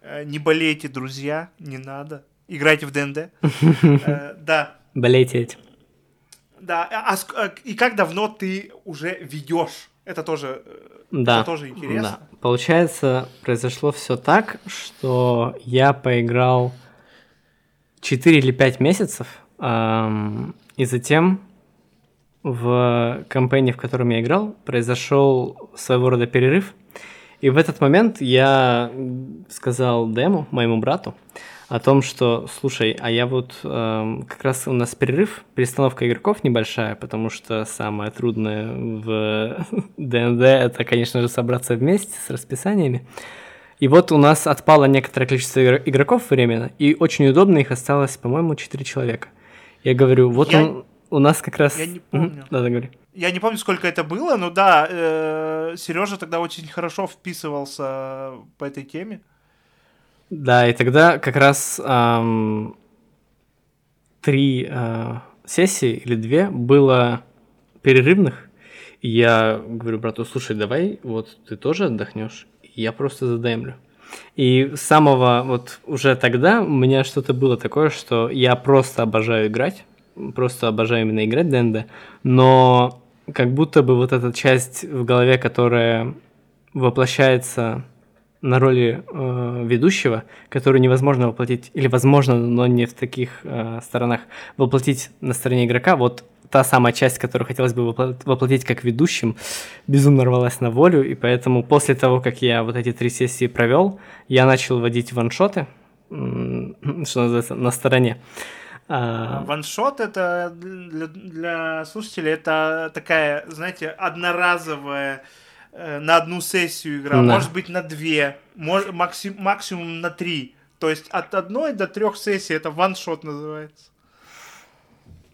Э, не болейте, друзья, не надо. Играйте в ДНД. Э, да, Болейте этим. да. А, а и как давно ты уже ведешь? Это тоже, Да. это тоже интересно. Да. Получается, произошло все так, что я поиграл 4 или 5 месяцев, ам, и затем в кампании, в котором я играл, произошел своего рода перерыв. И в этот момент я сказал Дему, моему брату, о том, что, слушай, а я вот эм, как раз у нас перерыв, перестановка игроков небольшая, потому что самое трудное в ДНД это, конечно же, собраться вместе с расписаниями. И вот у нас отпало некоторое количество игр- игроков временно, и очень удобно их осталось, по-моему, 4 человека. Я говорю, вот Я- он, у нас как раз... я не помню. Да, да, говори. Я не помню, сколько это было, но да, Сережа тогда очень хорошо вписывался по этой теме. Да, и тогда как раз три а, сессии или две было перерывных. И я говорю брату, слушай, давай вот ты тоже отдохнешь, я просто задаймлю. И с самого вот уже тогда у меня что-то было такое, что я просто обожаю играть, просто обожаю именно играть ДНД, но как будто бы вот эта часть в голове, которая воплощается на роли э, ведущего, которую невозможно воплотить, или возможно, но не в таких э, сторонах, воплотить на стороне игрока, вот та самая часть, которую хотелось бы вопло- воплотить как ведущим, безумно рвалась на волю, и поэтому после того, как я вот эти три сессии провел, я начал водить ваншоты, что называется, на стороне. А, Ваншот это для, для слушателей это такая, знаете, одноразовая э, на одну сессию игра, Да. может быть на две, мож- максим- максимум на три. То есть от одной до трех сессий это ваншот называется.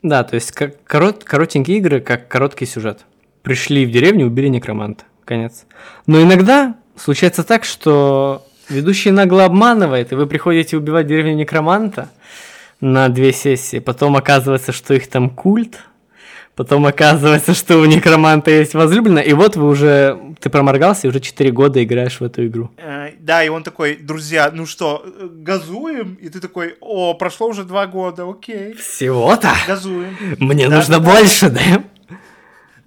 Да, то есть как корот, коротенькие игры, как короткий сюжет. Пришли в деревню, убили некроманта. Конец. Но иногда случается так, что ведущий нагло обманывает, и вы приходите убивать деревню некроманта на две сессии. Потом оказывается, что их там культ. Потом оказывается, что у некроманта есть возлюбленная. И вот вы уже... Ты проморгался и уже 4 года играешь в эту игру. Э, Да, и он такой, друзья, ну что, э, газуем? И ты такой, о, прошло уже два года, окей, Всего-то? газуем. Мне Да, нужно да, больше, да?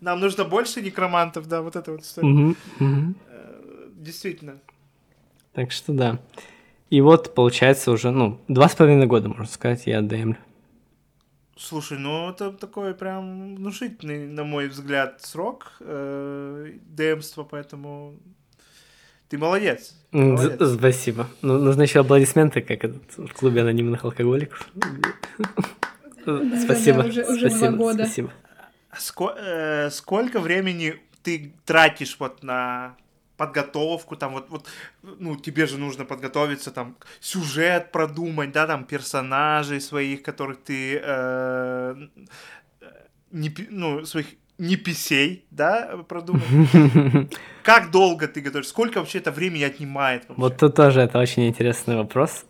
Нам нужно больше некромантов, да, вот это вот история. Мгм, мгм. Действительно. Так что да. И вот, получается, уже, ну, два с половиной года, можно сказать, я демлю. Слушай, ну это такой прям внушительный, на мой взгляд, срок э, демства, поэтому ты молодец. ты молодец. Спасибо. Ну, нужны еще аплодисменты, как этот, в клубе анонимных алкоголиков. Спасибо. спасибо, года. Спасибо. Ско- э, сколько времени ты тратишь вот на подготовку, там вот, вот, ну, тебе же нужно подготовиться, там, сюжет продумать, да, там, персонажей своих, которых ты, э, не, ну, своих неписей, да, продумать. Как долго ты готовишь? Сколько вообще это времени отнимает? вообще? Вот тут тоже это очень интересный вопрос.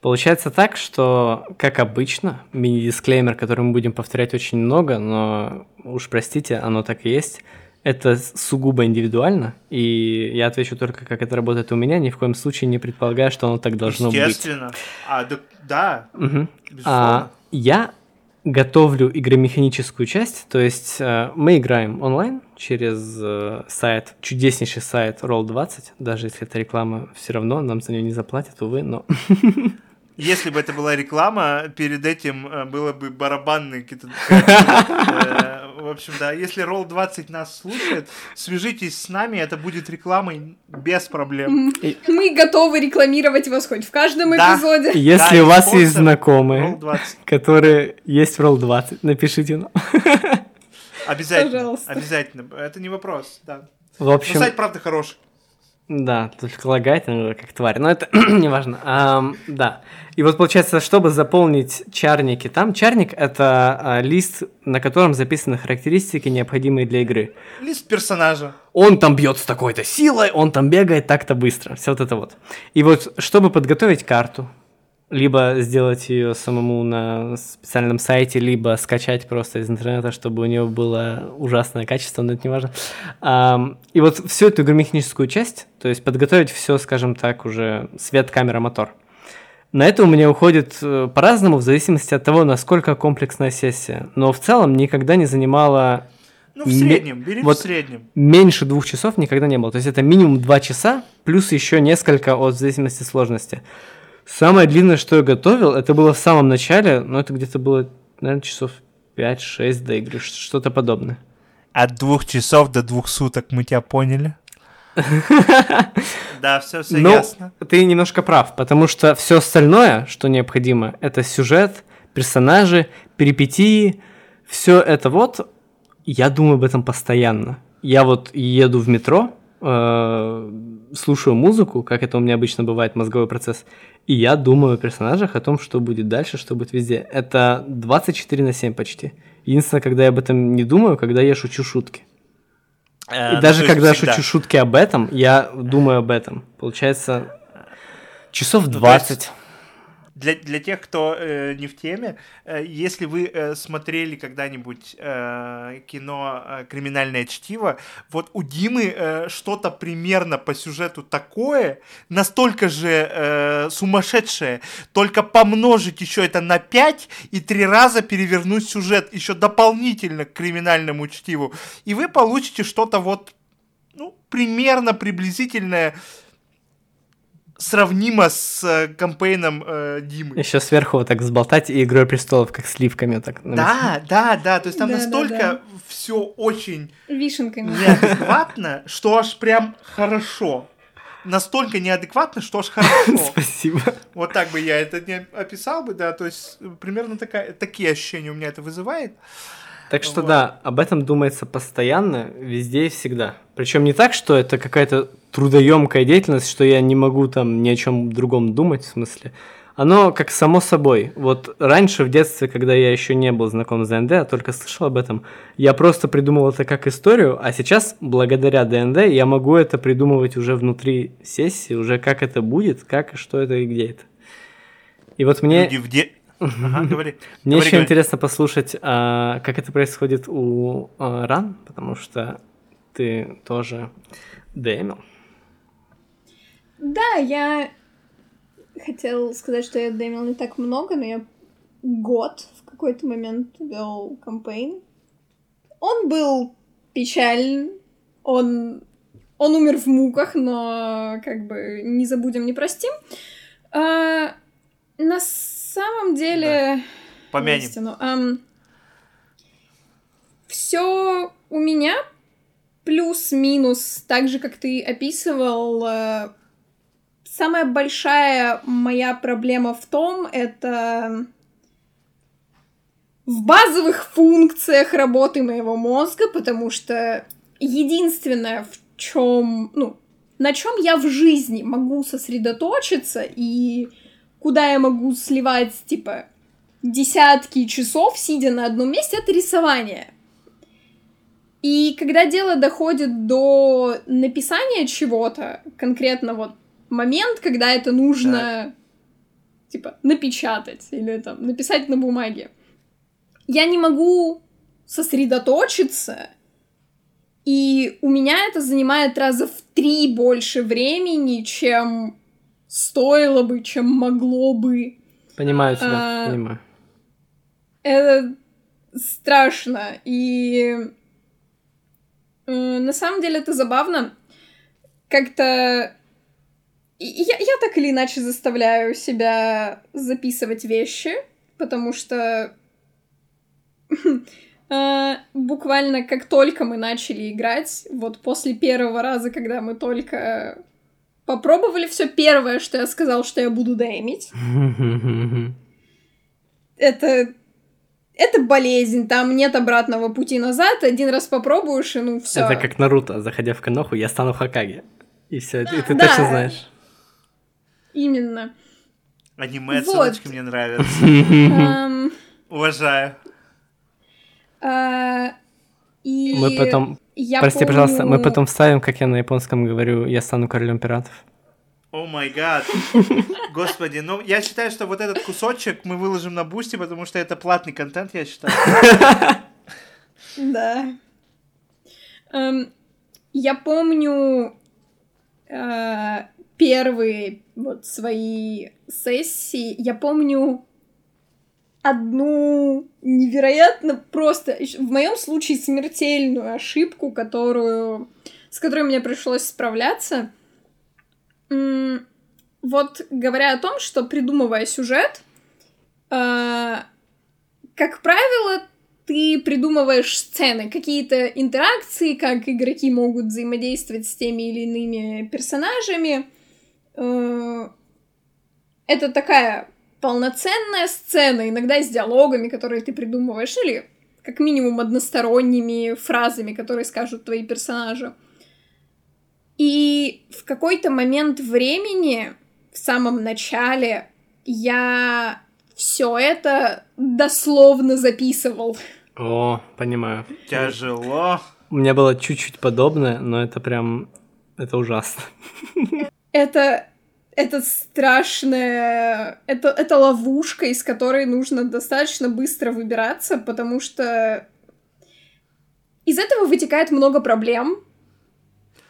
Получается так, что, как обычно, мини-дисклеймер, который мы будем повторять очень много, но уж простите, оно так и есть. Это сугубо индивидуально, и я отвечу только, как это работает у меня, ни в коем случае не предполагаю, что оно так должно Естественно. быть. Естественно. А, да, да угу. А, я готовлю игромеханическую часть, то есть э, мы играем онлайн через э, сайт, чудеснейший сайт Roll20, даже если это реклама, все равно нам за нее не заплатят, увы, но... Если бы это была реклама, перед этим э, было бы барабанный какие-то... Э, в общем, да, если Roll20 нас слушает, свяжитесь с нами, это будет рекламой без проблем. Мы готовы рекламировать вас хоть в каждом эпизоде. Если у вас есть знакомые, которые есть в Roll20, напишите нам. Обязательно, обязательно. Это не вопрос, да. В общем... сайт, правда, хороший. Да, только лагает как тварь, но это не важно. Um, да. И вот получается, чтобы заполнить чарники там, чарник это а, лист, на котором записаны характеристики, необходимые для игры. Лист персонажа. Он там бьет с такой-то силой, он там бегает так-то быстро. Все вот это вот. И вот, чтобы подготовить карту, либо сделать ее самому на специальном сайте, либо скачать просто из интернета, чтобы у нее было ужасное качество, но это не важно. И вот всю эту игромеханическую часть, то есть подготовить все, скажем так, уже свет, камера, мотор. На это у меня уходит э, по-разному, в зависимости от того, насколько комплексная сессия. Но в целом никогда не занимала ну, в среднем, бери вот в среднем. Меньше двух часов никогда не было. То есть это минимум два часа, плюс еще несколько от зависимости сложности. Самое длинное, что я готовил, это было в самом начале, но это где-то было, наверное, часов 5-6 до игры, что-то подобное. От двух часов до двух суток мы тебя поняли. Да, все, все ну, ясно. Ты немножко прав, потому что все остальное, что необходимо, это сюжет, персонажи, перипетии, все это вот, я думаю об этом постоянно. Я вот еду в метро, э, слушаю музыку, как это у меня обычно бывает, мозговой процесс, и я думаю о персонажах, о том, что будет дальше, что будет везде. Это 24 на 7 почти. Единственное, когда я об этом не думаю, когда я шучу шутки. Э, и ну, даже когда всегда. шучу шутки об этом, я думаю об этом. Получается, часов 20. Ну, для, для тех, кто э, не в теме, э, если вы э, смотрели когда-нибудь э, кино э, «Криминальное чтиво», вот у Димы э, что-то примерно по сюжету такое, настолько же э, сумасшедшее, только помножить еще это на 5 и три раза перевернуть сюжет еще дополнительно к «Криминальному чтиву», и вы получите что-то вот ну, примерно приблизительное сравнимо с э, кампейном э, Димы. Еще сверху вот так взболтать и Игрой престолов, как сливками так. Да, да, да, то есть там да, настолько да, да. все очень Вишенками. неадекватно, что аж прям хорошо. Настолько неадекватно, что аж хорошо. Спасибо. Вот так бы я это не описал бы, да, то есть примерно такая, такие ощущения у меня это вызывает. Так что вот. да, об этом думается постоянно, везде и всегда. Причем не так, что это какая-то трудоемкая деятельность, что я не могу там ни о чем другом думать, в смысле. Оно как само собой. Вот раньше в детстве, когда я еще не был знаком с ДНД, а только слышал об этом, я просто придумал это как историю, а сейчас, благодаря ДНД, я могу это придумывать уже внутри сессии, уже как это будет, как, что это и где это. И вот мне... Люди в де... Ага, говори. Мне говори, еще говори. интересно послушать, а, как это происходит у а, Ран, потому что ты тоже демил. Да, я хотел сказать, что я демил не так много, но я год в какой-то момент вел кампейн. Он был печален, он, он умер в муках, но как бы не забудем, не простим. А, на самом деле... Да. Помянем. Истину, эм, все у меня плюс-минус, так же, как ты описывал, э, самая большая моя проблема в том, это в базовых функциях работы моего мозга, потому что единственное, в чем, ну, на чем я в жизни могу сосредоточиться и куда я могу сливать, типа, десятки часов, сидя на одном месте, это рисование. И когда дело доходит до написания чего-то, конкретно вот момент, когда это нужно так. типа, напечатать или там написать на бумаге. Я не могу сосредоточиться, и у меня это занимает раза в три больше времени, чем стоило бы, чем могло бы. Понимаю тебя, а, понимаю. Это страшно, и э, на самом деле это забавно. Как-то я, я так или иначе заставляю себя записывать вещи, потому что э, буквально как только мы начали играть, вот после первого раза, когда мы только попробовали все первое, что я сказал, что я буду даймить. это это болезнь, там нет обратного пути назад, один раз попробуешь, и ну все. Это как Наруто, заходя в Каноху, я стану Хакаги. И все, и ты да. точно знаешь. Именно. Аниме отсылочки мне нравятся. Уважаю. А, и мы потом... Я Прости, помню... пожалуйста, мы потом вставим, как я на японском говорю, я стану королем пиратов. О май гад. Господи, ну я считаю, что вот этот кусочек мы выложим на бусте, потому что это платный контент, я считаю. Да. Эм, я помню э, первые вот свои сессии, я помню одну невероятно просто, в моем случае смертельную ошибку, которую, с которой мне пришлось справляться. Вот говоря о том, что придумывая сюжет, э, как правило, ты придумываешь сцены, какие-то интеракции, как игроки могут взаимодействовать с теми или иными персонажами, Э, это такая полноценная сцена, иногда с диалогами, которые ты придумываешь, или как минимум односторонними фразами, которые скажут твои персонажи. И в какой-то момент времени, в самом начале, я все это дословно записывал. О, понимаю. Тяжело. У меня было чуть-чуть подобное, но это прям... Это ужасно. это это страшная... Это, это ловушка, из которой нужно достаточно быстро выбираться, потому что из этого вытекает много проблем.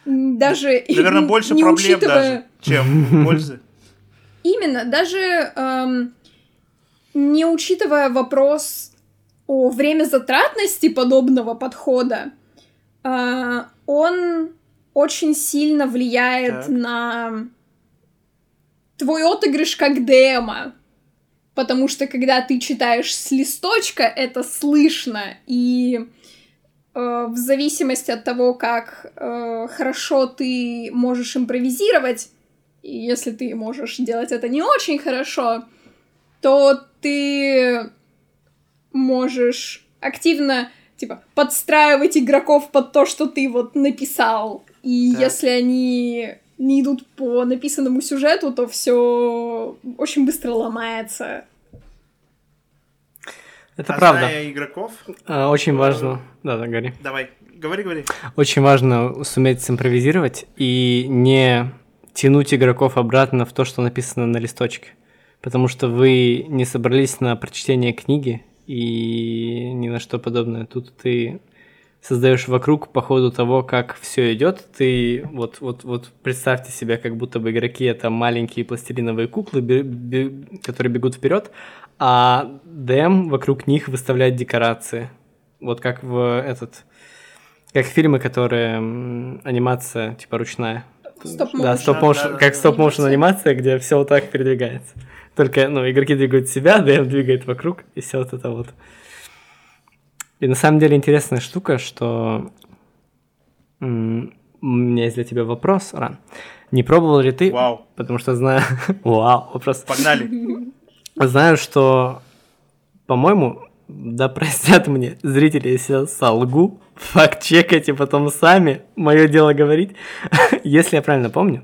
Даже... Наверное, больше не проблем учитывая... даже, чем пользы. Именно, даже эм, не учитывая вопрос о время затратности подобного подхода, э, он очень сильно влияет так. на твой отыгрыш как демо. Потому что когда ты читаешь с листочка, это слышно. И э, в зависимости от того, как э, хорошо ты можешь импровизировать, и если ты можешь делать это не очень хорошо, то ты можешь активно типа подстраивать игроков под то, что ты вот написал. И так. если они не идут по написанному сюжету, то все очень быстро ломается. Это а правда. игроков. А, очень важно. Да, да, говори. Давай, говори, говори. Очень важно суметь симпровизировать и не тянуть игроков обратно в то, что написано на листочке. Потому что вы не собрались на прочтение книги и ни на что подобное. Тут ты создаешь вокруг по ходу того, как все идет. Ты вот, вот, вот представьте себе, как будто бы игроки это маленькие пластилиновые куклы, которые бегут вперед, а ДМ вокруг них выставляет декорации. Вот как в этот, как фильмы, которые анимация типа ручная. Стоп-моушен. Да, стоп-моушен, да, как стоп-моушен анимация, где все вот так передвигается. Только, ну, игроки двигают себя, ДМ двигает вокруг, и все вот это вот. И на самом деле интересная штука, что у меня есть для тебя вопрос, Ран. Не пробовал ли ты? Вау. Потому что знаю... Вау, вопрос. Погнали. Знаю, что, по-моему, да простят мне зрители, если я солгу, факт чекайте потом сами, мое дело говорить. если я правильно помню,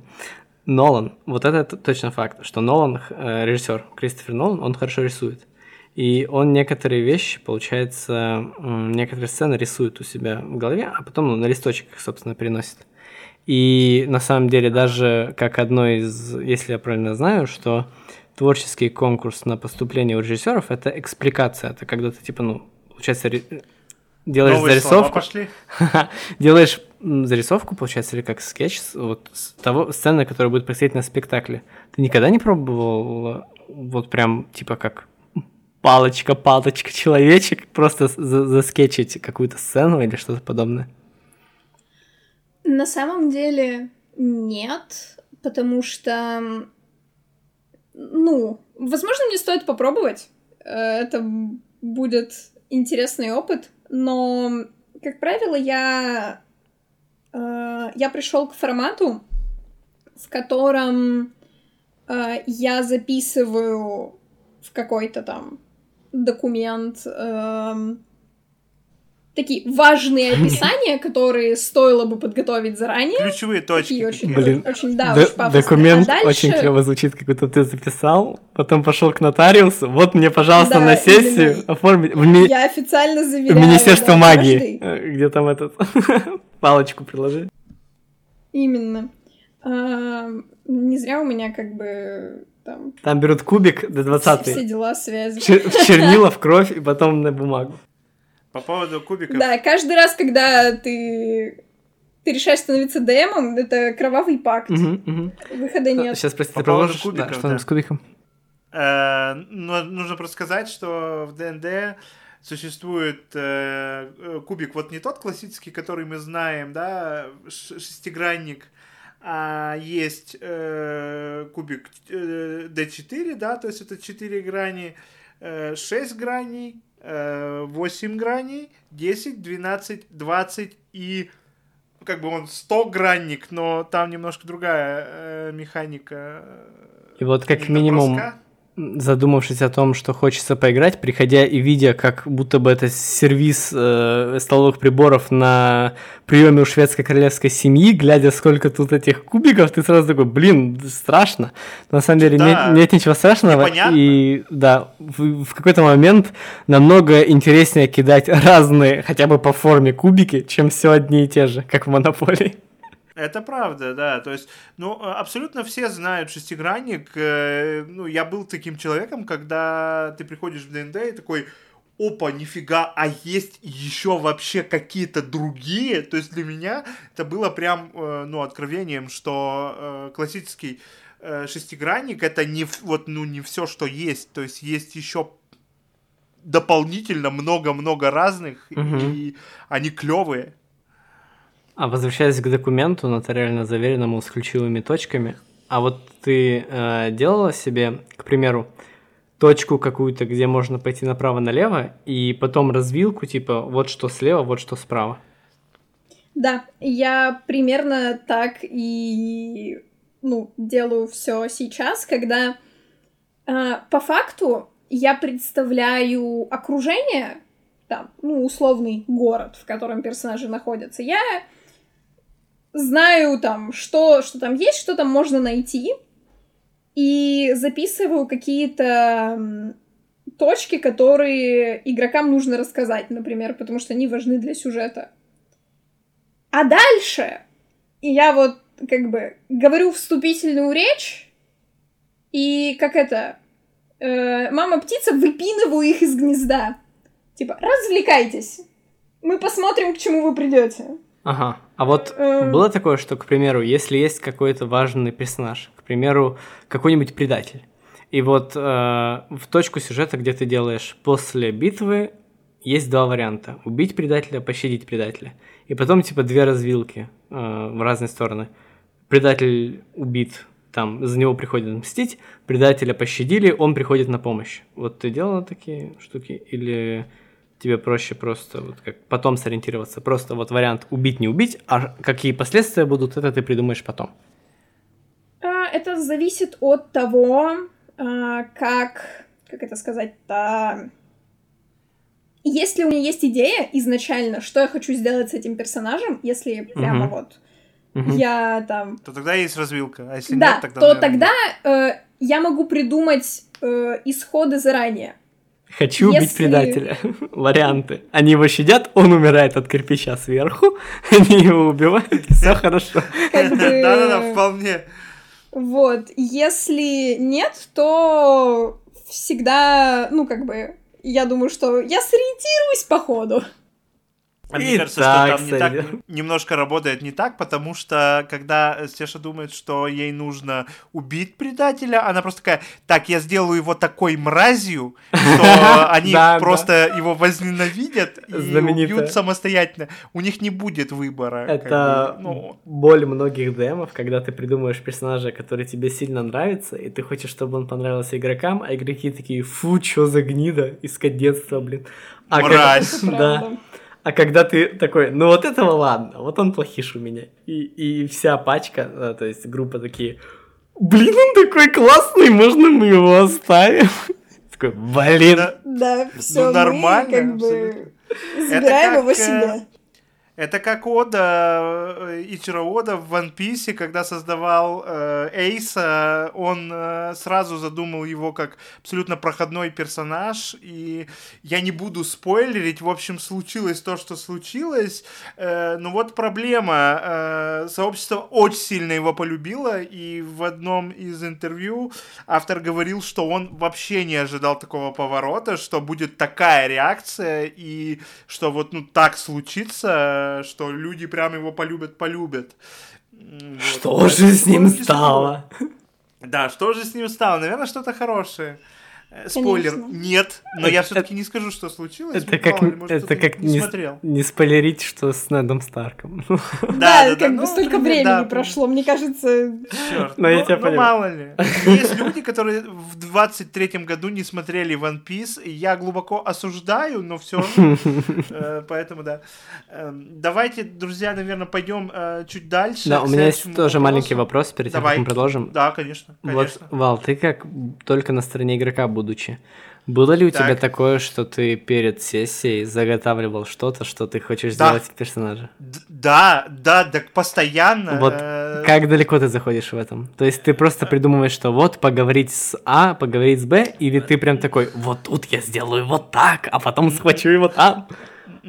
Нолан, вот это точно факт, что Нолан, э, режиссер Кристофер Нолан, он хорошо рисует. И он некоторые вещи, получается, некоторые сцены рисует у себя в голове, а потом ну, на листочках, собственно, переносит. И на самом деле даже как одно из, если я правильно знаю, что творческий конкурс на поступление у режиссеров это экспликация. Это когда ты, типа, ну, получается, делаешь Новые зарисовку. пошли. делаешь зарисовку, получается, или как скетч вот с того сцены, которая будет происходить на спектакле. Ты никогда не пробовал вот прям типа как палочка, палочка, человечек, просто за заскетчить какую-то сцену или что-то подобное? На самом деле нет, потому что, ну, возможно, мне стоит попробовать. Э, это будет интересный опыт, но, как правило, я, э, я пришел к формату, в котором э, я записываю в какой-то там документ э, такие важные описания, которые стоило бы подготовить заранее. Ключевые точки. Такие очень, Блин, очень, да, Д- очень Документ а дальше... очень клево звучит, как будто ты записал, потом пошел к нотариусу, вот мне, пожалуйста, да, на сессию именно. оформить. В ми... Я официально заверяю. В Министерство да, магии, каждый. где там этот палочку приложи. Именно. А, не зря у меня как бы там... Там берут кубик до 20 Все дела связи. Чернила в кровь и потом на бумагу. По поводу кубиков. Да, каждый раз, когда ты ты решаешь становиться ДМом, это кровавый пакт. Угу, угу. Выхода нет. Сейчас, прости, По ты продолжишь? Кубиков, да, что да. там с кубиком? Э, ну, нужно просто сказать, что в ДНД существует э, кубик, вот не тот классический, который мы знаем, да, шестигранник, а есть э, кубик э, D4, да, то есть это 4 грани, э, 6 граней, 8 э, граней, 10, 12, 20 и как бы он 100 гранник, но там немножко другая э, механика. И вот как минимум броска задумавшись о том, что хочется поиграть, приходя и видя, как будто бы это сервис э, столовых приборов на приеме у шведской королевской семьи, глядя, сколько тут этих кубиков, ты сразу такой, блин, страшно. Но на самом деле да. нет, нет ничего страшного. Непонятно. И да, в, в какой-то момент намного интереснее кидать разные, хотя бы по форме кубики, чем все одни и те же, как в монополии. Это правда, да. То есть, ну, абсолютно все знают шестигранник. Э, ну, я был таким человеком, когда ты приходишь в ДНД и такой, опа, нифига, а есть еще вообще какие-то другие. То есть для меня это было прям, э, ну, откровением, что э, классический шестигранник это не вот ну не все, что есть. То есть есть еще дополнительно много-много разных, угу. и они клевые. А возвращаясь к документу нотариально заверенному с ключевыми точками, а вот ты э, делала себе, к примеру, точку какую-то, где можно пойти направо-налево, и потом развилку, типа, вот что слева, вот что справа? Да, я примерно так и ну, делаю все сейчас, когда э, по факту я представляю окружение, там, ну, условный город, в котором персонажи находятся. Я знаю там, что, что там есть, что там можно найти, и записываю какие-то точки, которые игрокам нужно рассказать, например, потому что они важны для сюжета. А дальше я вот как бы говорю вступительную речь, и как это, э, мама птица, выпинываю их из гнезда. Типа, развлекайтесь. Мы посмотрим, к чему вы придете. Ага. А вот эм. было такое, что, к примеру, если есть какой-то важный персонаж, к примеру, какой-нибудь предатель, и вот э, в точку сюжета, где ты делаешь после битвы, есть два варианта: убить предателя, пощадить предателя, и потом типа две развилки э, в разные стороны. Предатель убит, там за него приходят мстить, предателя пощадили, он приходит на помощь. Вот ты делала такие штуки или тебе проще просто вот как потом сориентироваться. Просто вот вариант убить, не убить, а какие последствия будут, это ты придумаешь потом. А, это зависит от того, а, как, как это сказать-то... Если у меня есть идея изначально, что я хочу сделать с этим персонажем, если прямо угу. вот угу. я там... То тогда есть развилка, а если да, нет, тогда... то наверное... тогда э, я могу придумать э, исходы заранее. Хочу Если... убить предателя. Варианты. Они его щадят, он умирает от кирпича сверху, они его убивают, все хорошо. Да-да-да, вполне. Вот. Если нет, то всегда, ну, как бы, я думаю, что я сориентируюсь по ходу. А мне кажется, так, что там не так, немножко работает не так, потому что когда Стеша думает, что ей нужно убить предателя, она просто такая, так, я сделаю его такой мразью, что они просто его возненавидят и убьют самостоятельно. У них не будет выбора. Это ну. боль многих демов, когда ты придумываешь персонажа, который тебе сильно нравится, и ты хочешь, чтобы он понравился игрокам, а игроки такие, фу, чё за гнида из кадетства, блин. А Мразь. Да. А когда ты такой, ну вот этого ладно, вот он плохиш у меня. И, и вся пачка, то есть группа такие, блин, он такой классный, можно мы его оставим? Такой, блин. Да, все, ну, нормально. как бы забираем его себе. Это как Ода, э, Ичиро Ода в One Piece, когда создавал э, Эйса, он э, сразу задумал его как абсолютно проходной персонаж, и я не буду спойлерить, в общем, случилось то, что случилось, э, но вот проблема, сообщество очень сильно его полюбило, и в одном из интервью автор говорил, что он вообще не ожидал такого поворота, что будет такая реакция, и что вот ну так случится, что люди прям его полюбят, полюбят. Что вот. же с ним стало? Да, что же с ним стало? Наверное, что-то хорошее. Э, спойлер, Конечно. нет, но я все-таки не скажу, что случилось. Это как, может, это как не, смотрел. не спойлерить, что с Недом Старком. Да, как бы столько времени прошло, мне кажется. Черт, но я тебя ну мало ли. Есть люди, которые в 23-м году не смотрели One Piece, я глубоко осуждаю, но все. Э, поэтому да. Эм, давайте, друзья, наверное, пойдем э, чуть дальше. Да, у меня есть тоже маленький вопрос перед тем, как мы продолжим. Да, конечно. Вот, Вал, ты как только на стороне игрока будучи. Было ли у так. тебя такое, что ты перед сессией заготавливал что-то, что ты хочешь да. сделать персонажа? Да, да, так постоянно. Вот э, как далеко ты заходишь в этом? То есть ты просто придумываешь, что вот поговорить с А, поговорить с Б, или ты прям такой, вот тут я сделаю вот так, а потом схвачу его там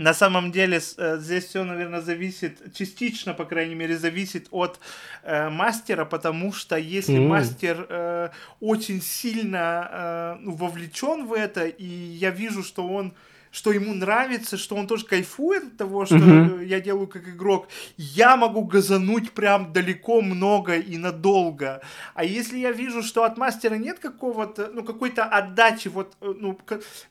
на самом деле э, здесь все, наверное, зависит, частично, по крайней мере, зависит от э, мастера, потому что если mm. мастер э, очень сильно э, ну, вовлечен в это, и я вижу, что он что ему нравится, что он тоже кайфует от того, что mm-hmm. я делаю как игрок, я могу газануть прям далеко, много и надолго. А если я вижу, что от мастера нет какого-то, ну, какой-то отдачи, вот, э, ну,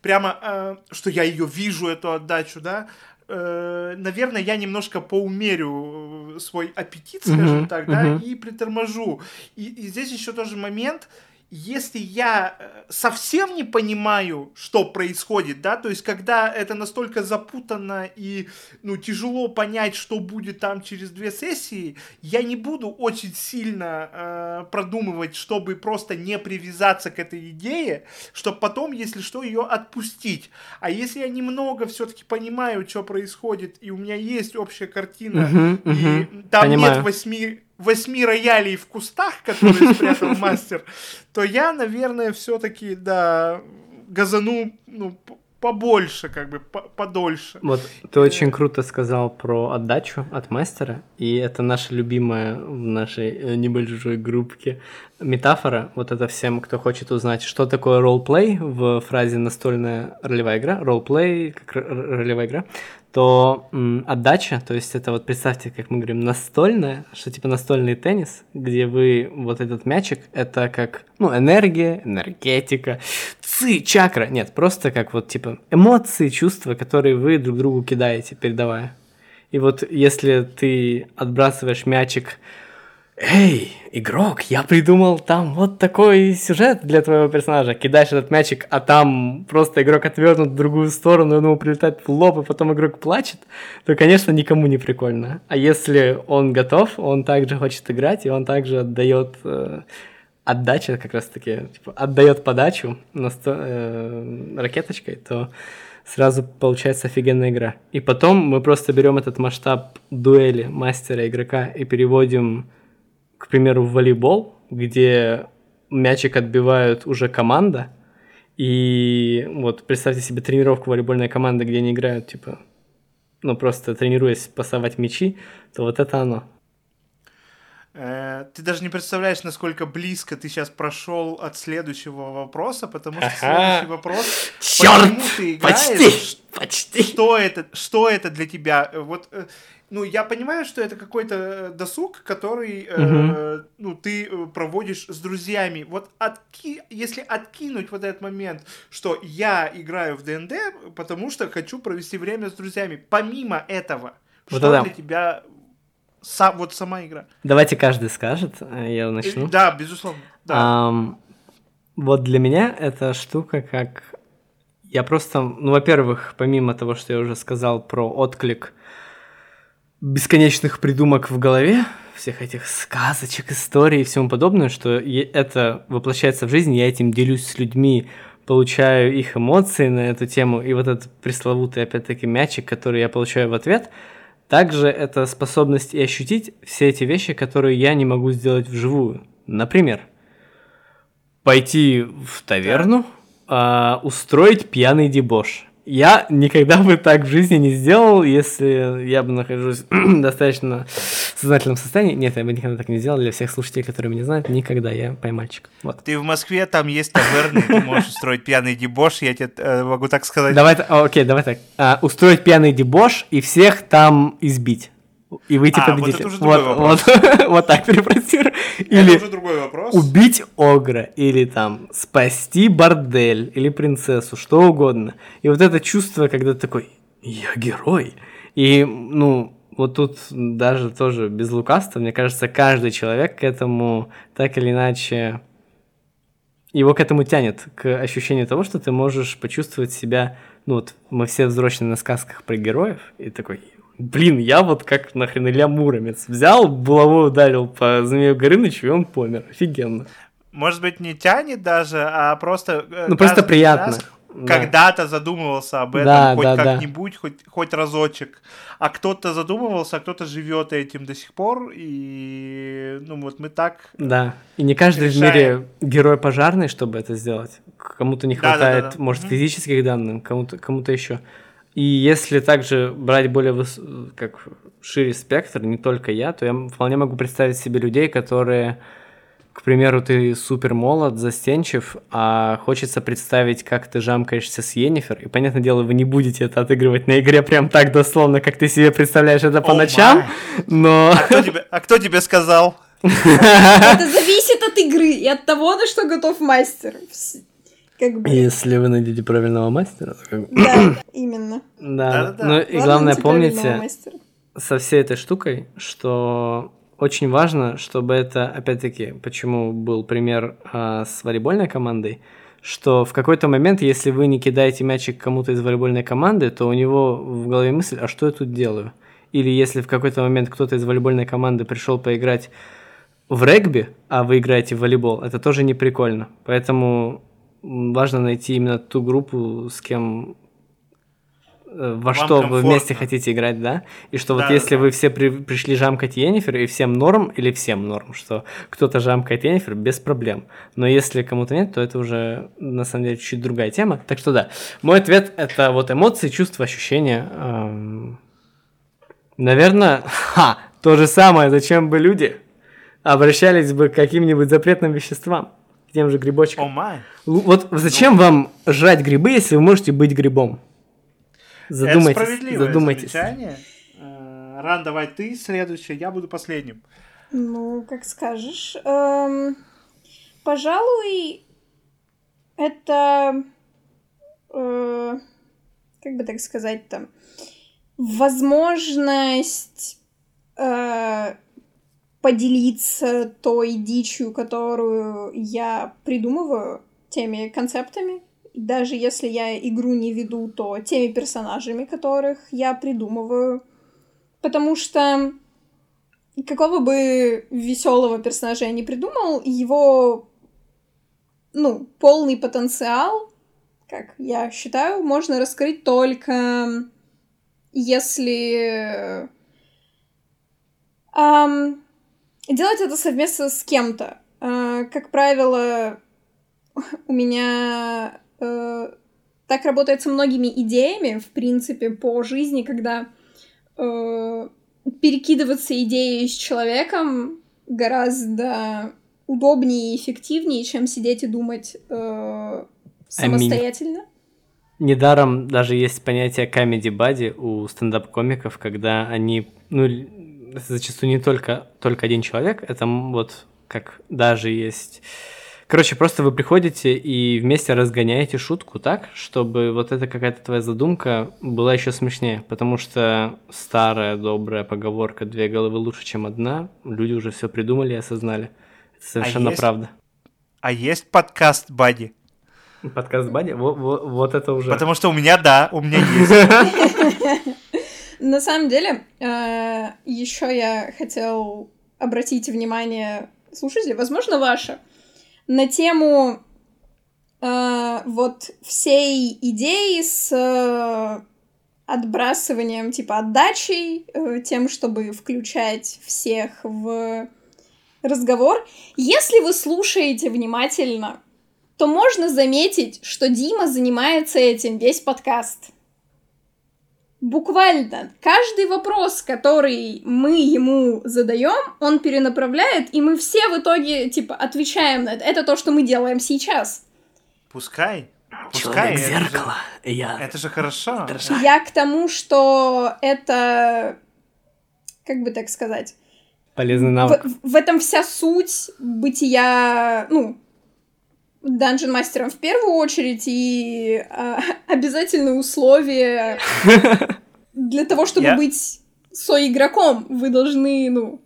прямо, э, что я ее вижу, эту отдачу, да, э, наверное, я немножко поумерю э, свой аппетит, скажем mm-hmm. так, да, mm-hmm. и приторможу. И, и здесь еще тоже момент, если я э, совсем не понимаю, что происходит, да, то есть когда это настолько запутанно и, ну, тяжело понять, что будет там через две сессии, я не буду очень сильно э, продумывать, чтобы просто не привязаться к этой идее, чтобы потом, если что, ее отпустить. А если я немного все-таки понимаю, что происходит, и у меня есть общая картина, uh-huh, uh-huh, и там понимаю. нет восьми восьми роялей в кустах, которые спрятал мастер, то я, наверное, все-таки, да, газану, ну, побольше, как бы, подольше. Вот, ты очень круто сказал про отдачу от мастера, и это наша любимая в нашей э, небольшой группке метафора. Вот это всем, кто хочет узнать, что такое ролплей в фразе настольная ролевая игра, ролплей как ролевая игра, то м, отдача, то есть это вот представьте, как мы говорим, настольная, что типа настольный теннис, где вы вот этот мячик, это как, ну, энергия, энергетика, ци, чакра, нет, просто как вот типа эмоции, чувства, которые вы друг другу кидаете, передавая. И вот если ты отбрасываешь мячик «Эй, игрок, я придумал там вот такой сюжет для твоего персонажа». Кидаешь этот мячик, а там просто игрок отвернут в другую сторону, он ему прилетает в лоб, и потом игрок плачет, то, конечно, никому не прикольно. А если он готов, он также хочет играть, и он также отдает э, отдача как раз-таки, типа, отдает подачу на сто, э, ракеточкой, то сразу получается офигенная игра. И потом мы просто берем этот масштаб дуэли мастера игрока и переводим к примеру, в волейбол, где мячик отбивают уже команда, и вот представьте себе тренировку волейбольной команды, где они играют, типа, ну просто тренируясь пасовать мячи, то вот это оно. Э, ты даже не представляешь, насколько близко ты сейчас прошел от следующего вопроса, потому что следующий вопрос... Черт! Ты играешь, почти! Почти! Что это, что это для тебя? Вот э, ну, я понимаю, что это какой-то э, досуг, который, угу. э, ну, ты э, проводишь с друзьями. Вот отки... если откинуть вот этот момент, что я играю в ДНД, потому что хочу провести время с друзьями. Помимо этого, вот что это... для тебя сам, вот сама игра? Давайте каждый скажет, э, я начну. Да, безусловно. Да. Um, вот для меня эта штука как... Я просто, ну, во-первых, помимо того, что я уже сказал про отклик бесконечных придумок в голове, всех этих сказочек, историй и всему подобное, что это воплощается в жизнь, я этим делюсь с людьми, получаю их эмоции на эту тему, и вот этот пресловутый, опять-таки, мячик, который я получаю в ответ, также это способность и ощутить все эти вещи, которые я не могу сделать вживую. Например, пойти в таверну, а, устроить пьяный дебош – я никогда бы так в жизни не сделал, если я бы нахожусь в достаточно сознательном состоянии. Нет, я бы никогда так не сделал. Для всех слушателей, которые меня знают, никогда я поймальчик. Вот. Ты в Москве, там есть таверны, ты можешь устроить пьяный дебош, я тебе э, могу так сказать. Давай, окей, давай так. А, устроить пьяный дебош и всех там избить и выйти а, победителем. Вот, вот, вот, вот так перефразирую. Или уже другой вопрос. убить огра, или там спасти бордель, или принцессу, что угодно. И вот это чувство, когда ты такой, я герой. И, ну, вот тут даже тоже без лукавства, мне кажется, каждый человек к этому так или иначе его к этому тянет, к ощущению того, что ты можешь почувствовать себя, ну вот мы все взрослые на сказках про героев, и такой, Блин, я вот как нахрен Илья Муромец. Взял, булавой ударил по Змею Горынычу, и он помер. Офигенно. Может быть, не тянет даже, а просто... Э, ну, просто приятно. Да. Когда-то задумывался об этом да, хоть да, как-нибудь, да. хоть, хоть разочек. А кто-то задумывался, а кто-то живет этим до сих пор. И ну вот мы так. Да. И не каждый решаем. в мире герой пожарный, чтобы это сделать. Кому-то не хватает, да, да, да. может, mm-hmm. физических данных, кому-то, кому-то еще. И если также брать более выс... как шире спектр, не только я, то я вполне могу представить себе людей, которые, к примеру, ты супер молод, застенчив, а хочется представить, как ты жамкаешься с Йеннифер, и, понятное дело, вы не будете это отыгрывать на игре прям так дословно, как ты себе представляешь это по oh ночам, но... А кто, тебе, а кто тебе сказал? Это зависит от игры и от того, на что готов мастер. Как бы... Если вы найдете правильного мастера. Как... Да, именно. Да, ну и главное помните со всей этой штукой, что очень важно, чтобы это, опять-таки, почему был пример а, с волейбольной командой, что в какой-то момент, если вы не кидаете мячик кому-то из волейбольной команды, то у него в голове мысль, а что я тут делаю? Или если в какой-то момент кто-то из волейбольной команды пришел поиграть в регби, а вы играете в волейбол, это тоже не прикольно. Поэтому важно найти именно ту группу, с кем э, во Вам что комфортно. вы вместе хотите играть, да? И что да, вот если да. вы все при, пришли жамкать Енифер, и всем норм, или всем норм, что кто-то жамкает Енифер, без проблем. Но если кому-то нет, то это уже, на самом деле, чуть другая тема. Так что да, мой ответ — это вот эмоции, чувства, ощущения. Эм... Наверное, ха, то же самое, зачем бы люди обращались бы к каким-нибудь запретным веществам тем же грибочкам. О май. Вот зачем ну. вам жрать грибы, если вы можете быть грибом? Задумайтесь. Это справедливое задумайтесь. замечание. Э, Ран, давай ты следующий, я буду последним. Ну, как скажешь. Эм, пожалуй, это... Э, как бы так сказать-то? Возможность... Э, поделиться той дичью, которую я придумываю, теми концептами. Даже если я игру не веду, то теми персонажами, которых я придумываю. Потому что какого бы веселого персонажа я не придумал, его ну, полный потенциал, как я считаю, можно раскрыть только если делать это совместно с кем-то. Э, как правило, у меня э, так работает со многими идеями, в принципе, по жизни, когда э, перекидываться идеей с человеком гораздо удобнее и эффективнее, чем сидеть и думать э, самостоятельно. Недаром даже есть понятие comedy body у стендап-комиков, когда они, ну, зачастую не только, только один человек, это вот как даже есть... Короче, просто вы приходите и вместе разгоняете шутку так, чтобы вот эта какая-то твоя задумка была еще смешнее, потому что старая добрая поговорка «две головы лучше, чем одна», люди уже все придумали и осознали. Это совершенно а есть... правда. А есть подкаст Бади? Подкаст Бади? Вот, вот, вот это уже. Потому что у меня да, у меня есть. На самом деле, э, еще я хотел обратить внимание слушателей, возможно, ваше, на тему э, вот всей идеи с э, отбрасыванием, типа, отдачей, тем, чтобы включать всех в разговор. Если вы слушаете внимательно, то можно заметить, что Дима занимается этим весь подкаст. Буквально каждый вопрос, который мы ему задаем, он перенаправляет, и мы все в итоге, типа, отвечаем на это. Это то, что мы делаем сейчас. Пускай. Пускай. Человек зеркало. Же, я. Это же хорошо. Я к тому, что это, как бы так сказать, полезный навык. В, в этом вся суть бытия, ну, данжен мастером в первую очередь и а, обязательное условие для того, чтобы Я... быть соигроком, вы должны, ну.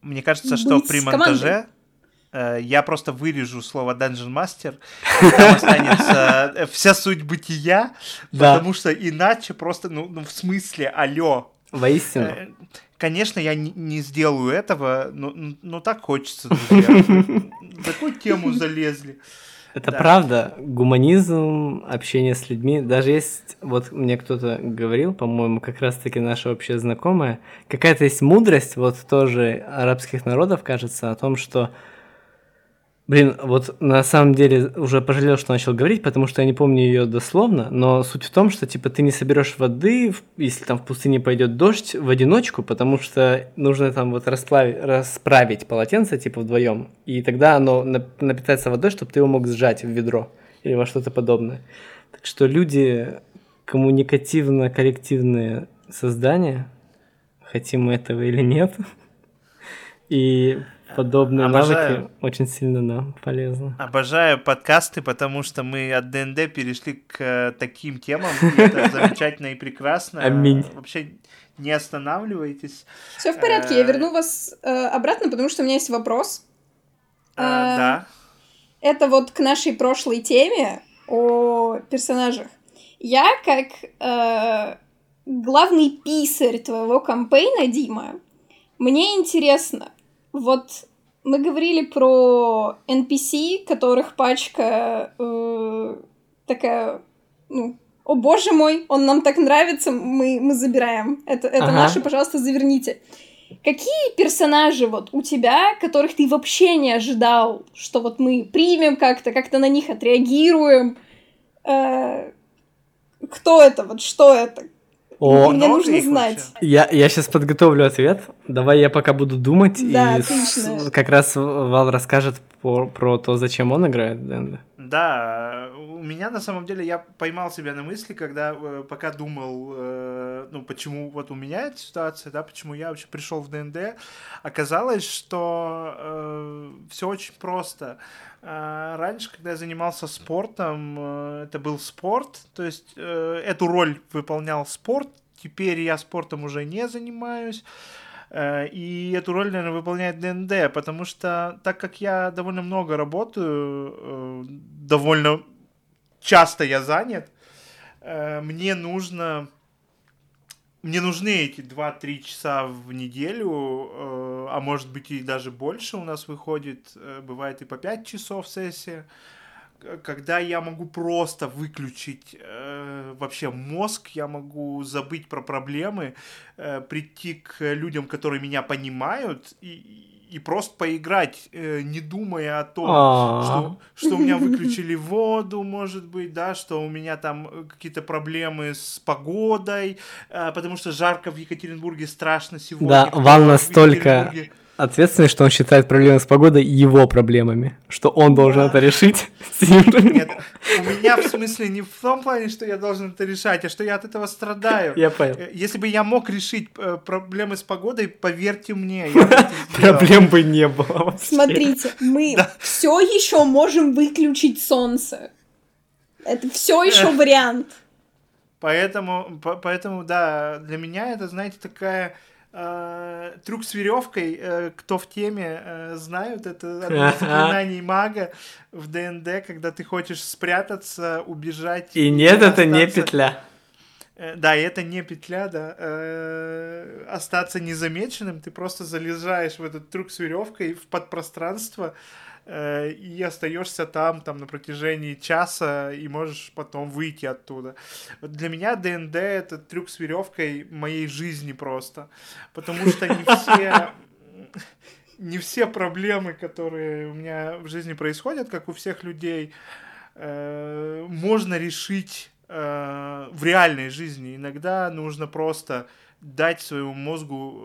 Мне кажется, что при монтаже э, я просто вырежу слово Dungeon Master, там останется э, вся суть бытия, да. потому что иначе просто, ну, ну в смысле, алло. Воистину. Э, Конечно, я не, не сделаю этого, но, но так хочется, друзья. Такую тему залезли. Это да. правда. Гуманизм, общение с людьми. Даже есть, вот мне кто-то говорил, по-моему, как раз-таки наша общая знакомая, какая-то есть мудрость, вот тоже арабских народов, кажется, о том, что Блин, вот на самом деле уже пожалел, что начал говорить, потому что я не помню ее дословно, но суть в том, что типа ты не соберешь воды, если там в пустыне пойдет дождь, в одиночку, потому что нужно там вот расплавить, расправить полотенце типа вдвоем, и тогда оно напитается водой, чтобы ты его мог сжать в ведро или во что-то подобное. Так что люди коммуникативно-коллективные создания, хотим мы этого или нет, и подобные Обожаю. навыки очень сильно нам полезны. Обожаю подкасты, потому что мы от ДНД перешли к э, таким темам. это замечательно и прекрасно. Аминь. Вообще не останавливайтесь. Все в порядке, я э, верну вас э, обратно, потому что у меня есть вопрос. да. Это вот к нашей прошлой теме о персонажах. Я как главный писарь твоего кампейна, Дима, мне интересно, вот мы говорили про NPC, которых пачка э, такая, ну, о боже мой, он нам так нравится, мы, мы забираем. Это, это ага. наши, пожалуйста, заверните. Какие персонажи вот у тебя, которых ты вообще не ожидал, что вот мы примем как-то, как-то на них отреагируем? Э, кто это, вот что это? О, Мне нужно знать. Я, я сейчас подготовлю ответ. Давай я пока буду думать. Да, и с, как раз Вал расскажет про, про то, зачем он играет Дэнда. Да, у меня на самом деле я поймал себя на мысли, когда э, пока думал, э, ну почему вот у меня эта ситуация, да, почему я вообще пришел в ДНД, оказалось, что э, все очень просто. Э, раньше, когда я занимался спортом, э, это был спорт, то есть э, эту роль выполнял спорт. Теперь я спортом уже не занимаюсь. И эту роль, наверное, выполняет ДНД, потому что так как я довольно много работаю, довольно часто я занят, мне нужно мне нужны эти 2-3 часа в неделю, э, а может быть и даже больше у нас выходит, э, бывает и по 5 часов сессия, когда я могу просто выключить э, вообще мозг, я могу забыть про проблемы, э, прийти к людям, которые меня понимают, и, и просто поиграть, э, не думая о том, а. что, что у меня выключили воду, может быть, да, что у меня там э, какие-то проблемы с погодой, э, потому что жарко в Екатеринбурге страшно сегодня. Да, Ван настолько ответственность, что он считает проблемы с погодой его проблемами, что он должен это решить. Нет, у меня в смысле не в том плане, что я должен это решать, а что я от этого страдаю. Я понял. Если бы я мог решить проблемы с погодой, поверьте мне, проблем бы не было. Смотрите, мы все еще можем выключить солнце. Это все еще вариант. Поэтому, поэтому, да, для меня это, знаете, такая э, трюк с веревкой. Э, кто в теме э, знают, это одно из заклинаний мага в ДНД, когда ты хочешь спрятаться, убежать. И нет, это не петля. Э, да, и это не петля, да. Э, остаться незамеченным, ты просто залезаешь в этот трюк с веревкой в подпространство, Э, и остаешься там, там на протяжении часа и можешь потом выйти оттуда. Для меня ДНД это трюк с веревкой моей жизни просто, потому что не все не все проблемы, которые у меня в жизни происходят, как у всех людей, можно решить э, в реальной жизни. Иногда нужно просто дать своему мозгу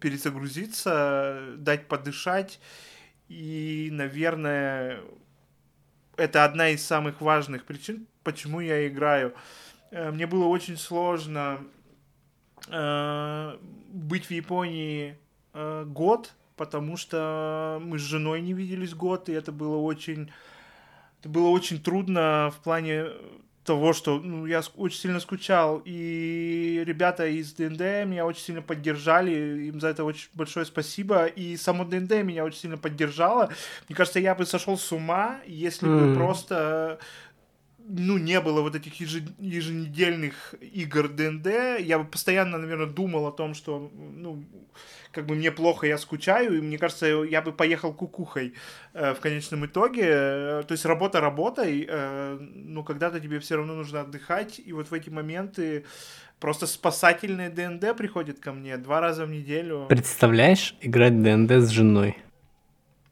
перезагрузиться, дать подышать и, наверное, это одна из самых важных причин, почему я играю. Э, мне было очень сложно э, быть в Японии э, год, потому что мы с женой не виделись год, и это было очень, это было очень трудно в плане того, что ну, я очень сильно скучал, и ребята из ДНД меня очень сильно поддержали, им за это очень большое спасибо, и само ДНД меня очень сильно поддержало. Мне кажется, я бы сошел с ума, если mm. бы просто ну, не было вот этих еженедельных игр ДНД, я бы постоянно, наверное, думал о том, что, ну, как бы мне плохо, я скучаю, и мне кажется, я бы поехал кукухой э, в конечном итоге. Э, то есть работа работой, э, но когда-то тебе все равно нужно отдыхать, и вот в эти моменты просто спасательный ДНД приходит ко мне два раза в неделю. Представляешь, играть ДНД с женой?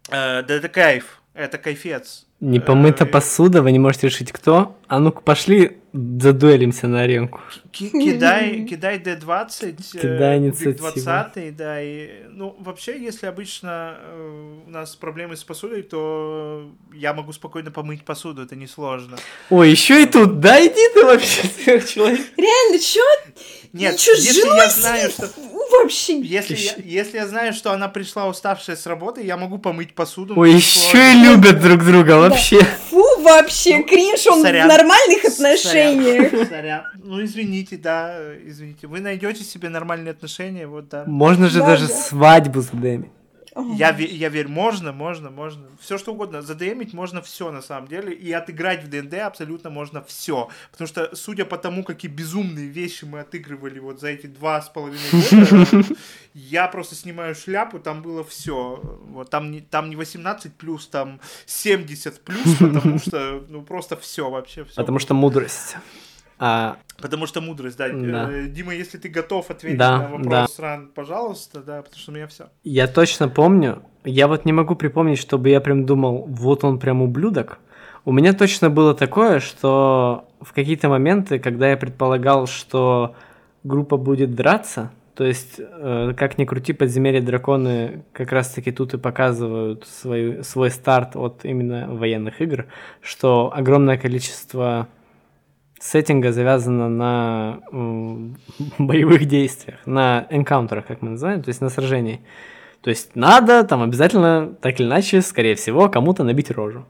Э, да это кайф, это кайфец. Не помыта э, посуда, вы не можете решить кто. А ну-ка пошли задуэлимся на аренку. Кидай, кидай D20, кидай инициативу. 20, да, и, ну, вообще, если обычно э, у нас проблемы с посудой, то я могу спокойно помыть посуду, это несложно. Ой, еще и тут, да, иди ты вообще, сверхчеловек. Реально, чё? Нет, Ничего, если я знаю, что... Вообще. Если я, если я знаю, что она пришла уставшая с работы, я могу помыть посуду. Ой, еще и любят друг друга вообще. Фу, вообще, ну, кринж, он сорян. в нормальных отношениях. Сорян. сорян. Ну, извините, да, извините. Вы найдете себе нормальные отношения, вот, да. Можно же да, даже да. свадьбу задемить. Я, я верю, можно, можно, можно. Все что угодно. Задемить можно все на самом деле. И отыграть в ДНД абсолютно можно все. Потому что, судя по тому, какие безумные вещи мы отыгрывали вот за эти два с половиной года, я просто снимаю шляпу, там было все. Вот там не, там не 18 плюс, там 70 плюс, потому что ну просто все вообще. Все потому что мудрость. А... Потому что мудрость, да. да. Э, Дима, если ты готов ответить да, на вопрос, да. Ран, пожалуйста, да, потому что у меня все. Я точно помню, я вот не могу припомнить, чтобы я прям думал, вот он прям ублюдок. У меня точно было такое, что в какие-то моменты, когда я предполагал, что группа будет драться, то есть, э, как ни крути, подземелья драконы как раз-таки тут и показывают свой, свой старт от именно военных игр, что огромное количество сеттинга завязана на боевых действиях, на энкаунтерах, как мы называем, то есть на сражении. То есть надо там обязательно, так или иначе, скорее всего, кому-то набить рожу.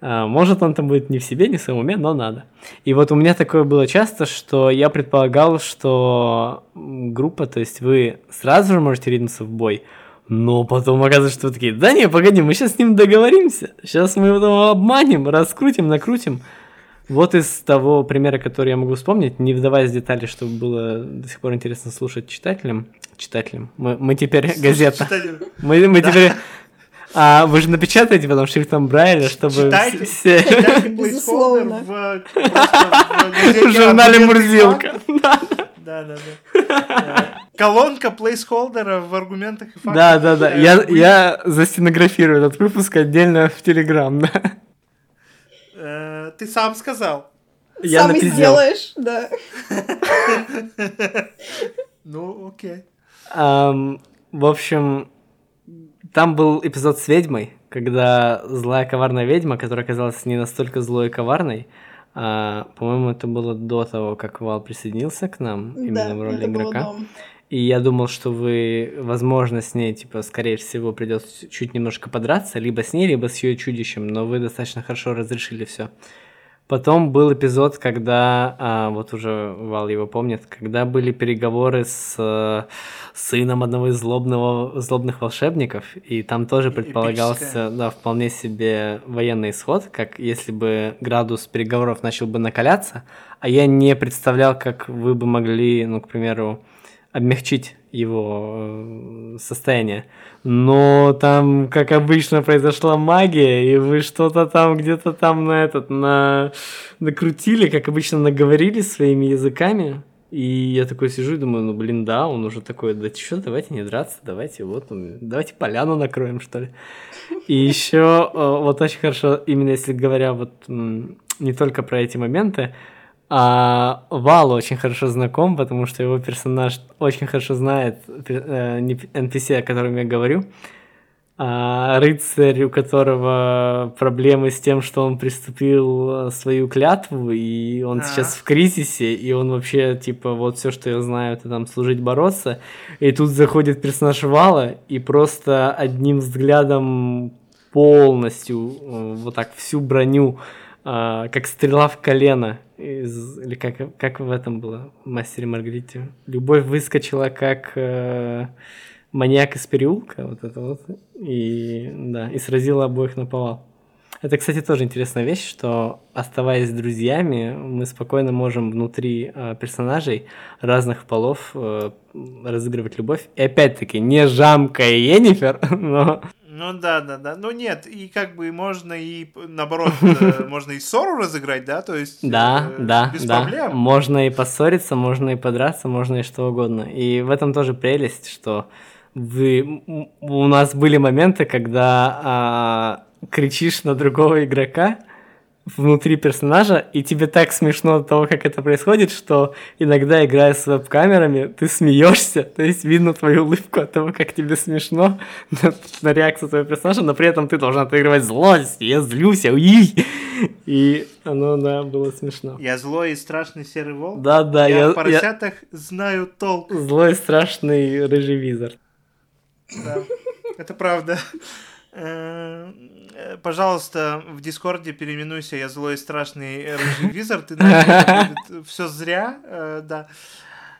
А, может, он там будет не в себе, не в своем уме, но надо. И вот у меня такое было часто, что я предполагал, что группа, то есть вы сразу же можете ринуться в бой, но потом оказывается, что вы такие, да не, погоди, мы сейчас с ним договоримся, сейчас мы его обманем, раскрутим, накрутим. Вот из того примера, который я могу вспомнить, не вдаваясь в детали, чтобы было до сих пор интересно слушать читателям. Читателям. Мы, мы теперь Слушай, газета. Читателям. Мы, мы да. теперь... А вы же напечатаете потом шрифтом Брайля, чтобы читайте, все... Безусловно. В, в журнале Мурзилка. Да, да, да. Колонка плейсхолдера в аргументах и фактах. Да, да, да. Я, я застенографирую этот выпуск отдельно в Телеграм, да. Э, ты сам сказал. Я сам напиздел. сделаешь, да. Ну, окей. в общем, там был эпизод с ведьмой, когда злая коварная ведьма, которая оказалась не настолько злой и коварной, а, по-моему, это было до того, как Вал присоединился к нам, именно да, в роли игрока. И я думал, что вы, возможно, с ней, типа, скорее всего, придется чуть немножко подраться, либо с ней, либо с ее чудищем, но вы достаточно хорошо разрешили все. Потом был эпизод, когда, а, вот уже Вал его помнит, когда были переговоры с э, сыном одного из злобного, злобных волшебников, и там тоже предполагался, да, вполне себе военный исход, как если бы градус переговоров начал бы накаляться, а я не представлял, как вы бы могли, ну, к примеру, облегчить его э, состояние. Но там, как обычно, произошла магия, и вы что-то там где-то там на этот на накрутили, как обычно, наговорили своими языками. И я такой сижу и думаю, ну блин, да, он уже такой, да что, давайте не драться, давайте вот, давайте поляну накроем, что ли. И еще э, вот очень хорошо, именно если говоря вот не только про эти моменты, а Вал очень хорошо знаком, потому что его персонаж очень хорошо знает э, NPC, о котором я говорю. А рыцарь, у которого проблемы с тем, что он приступил свою клятву, и он а. сейчас в кризисе, и он вообще, типа, вот все, что я знаю, это там служить, бороться. И тут заходит персонаж Вала, и просто одним взглядом полностью э, вот так всю броню как стрела в колено. Из, или как, как в этом было, «Мастере Маргарите». Любовь выскочила как э, маньяк из переулка, вот это вот, и, да, и сразила обоих на повал. Это, кстати, тоже интересная вещь, что оставаясь друзьями, мы спокойно можем внутри э, персонажей разных полов э, разыгрывать любовь. И опять-таки, не Жамка и Енифер, но ну да, да, да. Ну нет, и как бы можно и наоборот, э, можно и ссору разыграть, да, то есть да, э, да, без да. проблем. Можно и поссориться, можно и подраться, можно и что угодно. И в этом тоже прелесть, что вы у нас были моменты, когда а, кричишь на другого игрока, внутри персонажа, и тебе так смешно от того, как это происходит, что иногда, играя с веб-камерами, ты смеешься, то есть видно твою улыбку от того, как тебе смешно на, на реакцию твоего персонажа, но при этом ты должен отыгрывать злость, я злюсь, уй! И оно, да, было смешно. Я злой и страшный серый волк? Да, да. Я, я в поросятах я... знаю толк. Злой и страшный рыжий визор. Да, это правда. Э, пожалуйста, в Дискорде переименуйся, я злой и страшный рыжий визор, ты все зря, э, да.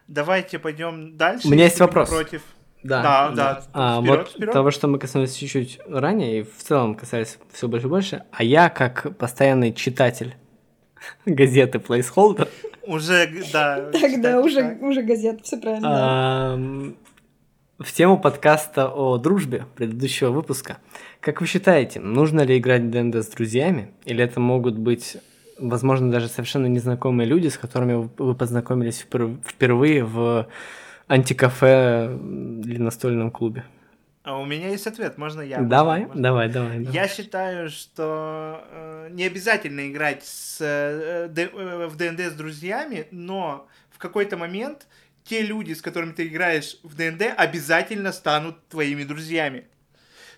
Давайте пойдем дальше. У меня есть вопрос. Против. Да, да, да. А, вперед, вот вперед. того, что мы коснулись чуть-чуть ранее, и в целом касались все больше и больше, а я как постоянный читатель газеты Placeholder. Уже, да. Тогда уже, уже газета, все правильно в тему подкаста о дружбе предыдущего выпуска. Как вы считаете, нужно ли играть в ДНД с друзьями? Или это могут быть, возможно, даже совершенно незнакомые люди, с которыми вы познакомились впервые в антикафе или настольном клубе? А у меня есть ответ, можно я? Давай, можно? давай, давай, давай. Я считаю, что э, не обязательно играть с, э, э, в ДНД с друзьями, но в какой-то момент те люди, с которыми ты играешь в ДНД, обязательно станут твоими друзьями.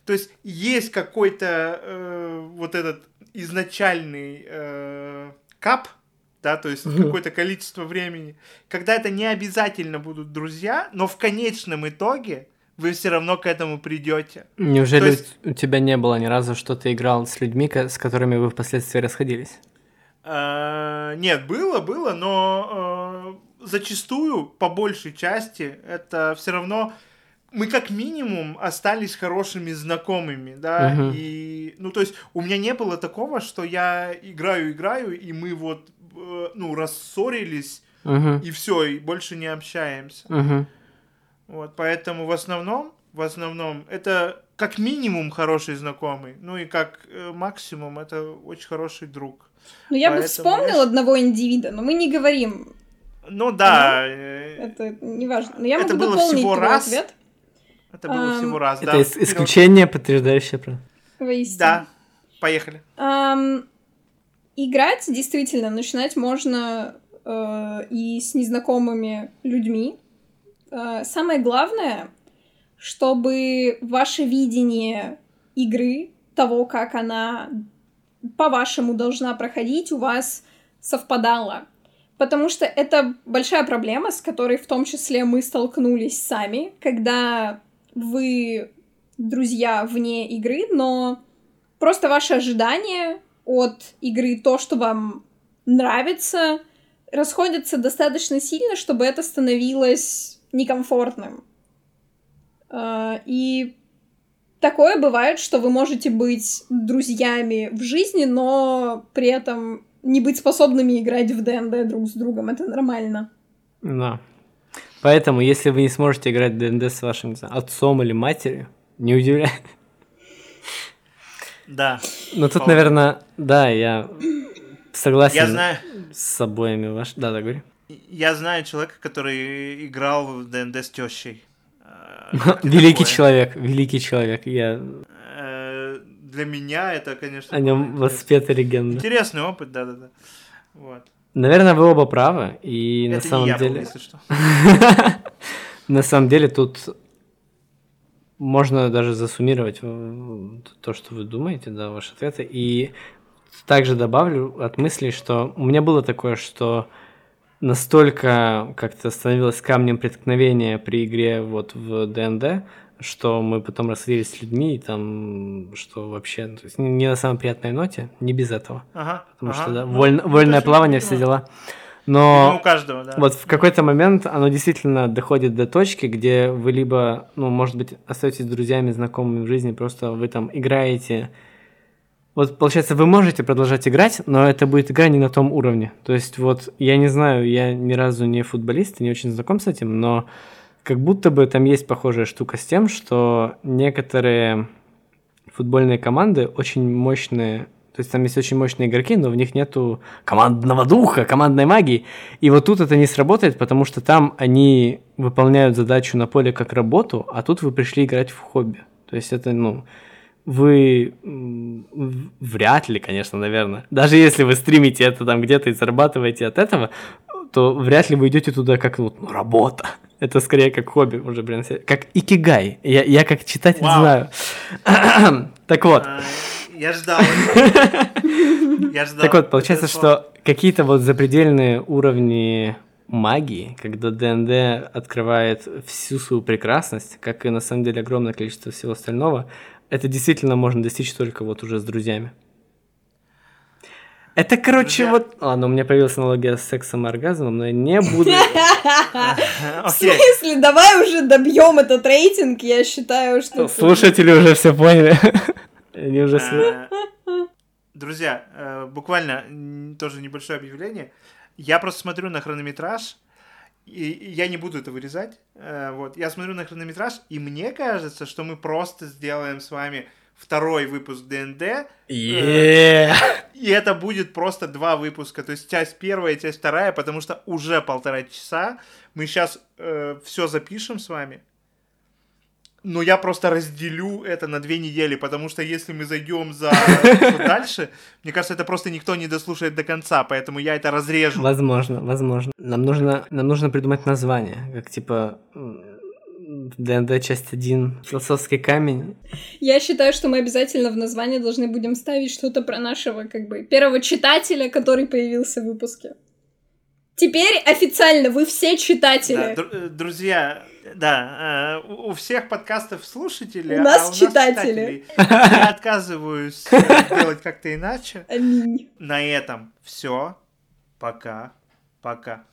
То есть есть какой-то э, вот этот изначальный э, кап, да, то есть какое-то количество времени, когда это не обязательно будут друзья, но в конечном итоге вы все равно к этому придете. Неужели есть... у тебя не было ни разу, что ты играл с людьми, с которыми вы впоследствии расходились? Э, нет, было, было, но э, зачастую, по большей части, это все равно мы как минимум остались хорошими знакомыми, да, uh-huh. и, ну, то есть у меня не было такого, что я играю, играю, и мы вот, э, ну, рассорились, uh-huh. и все, и больше не общаемся. Uh-huh. Вот, поэтому в основном, в основном, это как минимум хороший знакомый, ну и как э, максимум это очень хороший друг. Ну, я Поэтому бы вспомнил я... одного индивида, но мы не говорим ну да. Э, это не важно. Но я это могу было всего раз. Ответ. Это было um, всего раз, это да. Это исключение, подтверждающее правило. Воистину. Да, поехали. Um, играть действительно начинать можно uh, и с незнакомыми людьми. Uh, самое главное чтобы ваше видение игры, того, как она, по-вашему, должна проходить, у вас совпадало. Потому что это большая проблема, с которой в том числе мы столкнулись сами, когда вы друзья вне игры, но просто ваши ожидания от игры, то, что вам нравится, расходятся достаточно сильно, чтобы это становилось некомфортным. А, и такое бывает, что вы можете быть друзьями в жизни, но при этом не быть способными играть в ДНД друг с другом. Это нормально. Да. Поэтому, если вы не сможете играть в ДНД с вашим отцом или матерью, не удивляйтесь. Да. Ну тут, наверное, да, я согласен я знаю... с обоими ваш. Да, да, говори. Я знаю человека, который играл в ДНД с тещей. Великий человек, великий человек. Я э, для меня это, конечно... О нем воспета легенда. Интересный опыт, да-да-да. Вот. Наверное, вы оба правы, и это на самом я деле... Был, если что. на самом деле тут можно даже засуммировать то, что вы думаете, да, ваши ответы. И также добавлю от мысли, что у меня было такое, что настолько как-то становилось камнем преткновения при игре вот в ДНД, что мы потом расходились с людьми, и там, что вообще, то есть не на самой приятной ноте, не без этого. Ага, Потому ага, что, да, ну, воль, вольное плавание, все дела. Но у каждого, да. вот в какой-то момент оно действительно доходит до точки, где вы либо, ну, может быть, остаетесь друзьями, знакомыми в жизни, просто вы там играете. Вот, получается, вы можете продолжать играть, но это будет игра не на том уровне. То есть, вот, я не знаю, я ни разу не футболист, не очень знаком с этим, но как будто бы там есть похожая штука с тем, что некоторые футбольные команды очень мощные то есть там есть очень мощные игроки, но в них нету командного духа, командной магии. И вот тут это не сработает, потому что там они выполняют задачу на поле как работу, а тут вы пришли играть в хобби. То есть это, ну, вы вряд ли, конечно, наверное. Даже если вы стримите это там где-то и зарабатываете от этого, то вряд ли вы идете туда как ну, работа. Это скорее как хобби уже, блин, как икигай. Я, я как читатель Вау. знаю. так вот. А, я ждал. Я ждал. Так вот, получается, что какие-то вот запредельные уровни магии, когда ДНД открывает всю свою прекрасность, как и на самом деле огромное количество всего остального, это действительно можно достичь только вот уже с друзьями. Это, короче, Друзья... вот... Ладно, у меня появилась аналогия с сексом и оргазмом, но я не буду... В смысле? Давай уже добьем этот рейтинг, я считаю, что... Слушатели уже все поняли. Они уже... Э, друзья, э, буквально тоже небольшое объявление. Я просто смотрю на хронометраж, и я не буду это вырезать. Э, вот, я смотрю на хронометраж, и мне кажется, что мы просто сделаем с вами второй выпуск ДНД. Yeah. И это будет просто два выпуска. То есть часть первая и часть вторая, потому что уже полтора часа. Мы сейчас э, все запишем с вами но я просто разделю это на две недели, потому что если мы зайдем за дальше, мне кажется, это просто никто не дослушает до конца, поэтому я это разрежу. Возможно, возможно. Нам нужно, нам нужно придумать название, как типа ДНД часть 1, философский камень. Я считаю, что мы обязательно в названии должны будем ставить что-то про нашего, как бы, первого читателя, который появился в выпуске. Теперь официально вы все читатели. Да, дру- друзья, да, э, у всех подкастов слушатели, у нас, а у читатели. нас читатели. Я отказываюсь делать как-то иначе. Аминь. На этом все. Пока. Пока.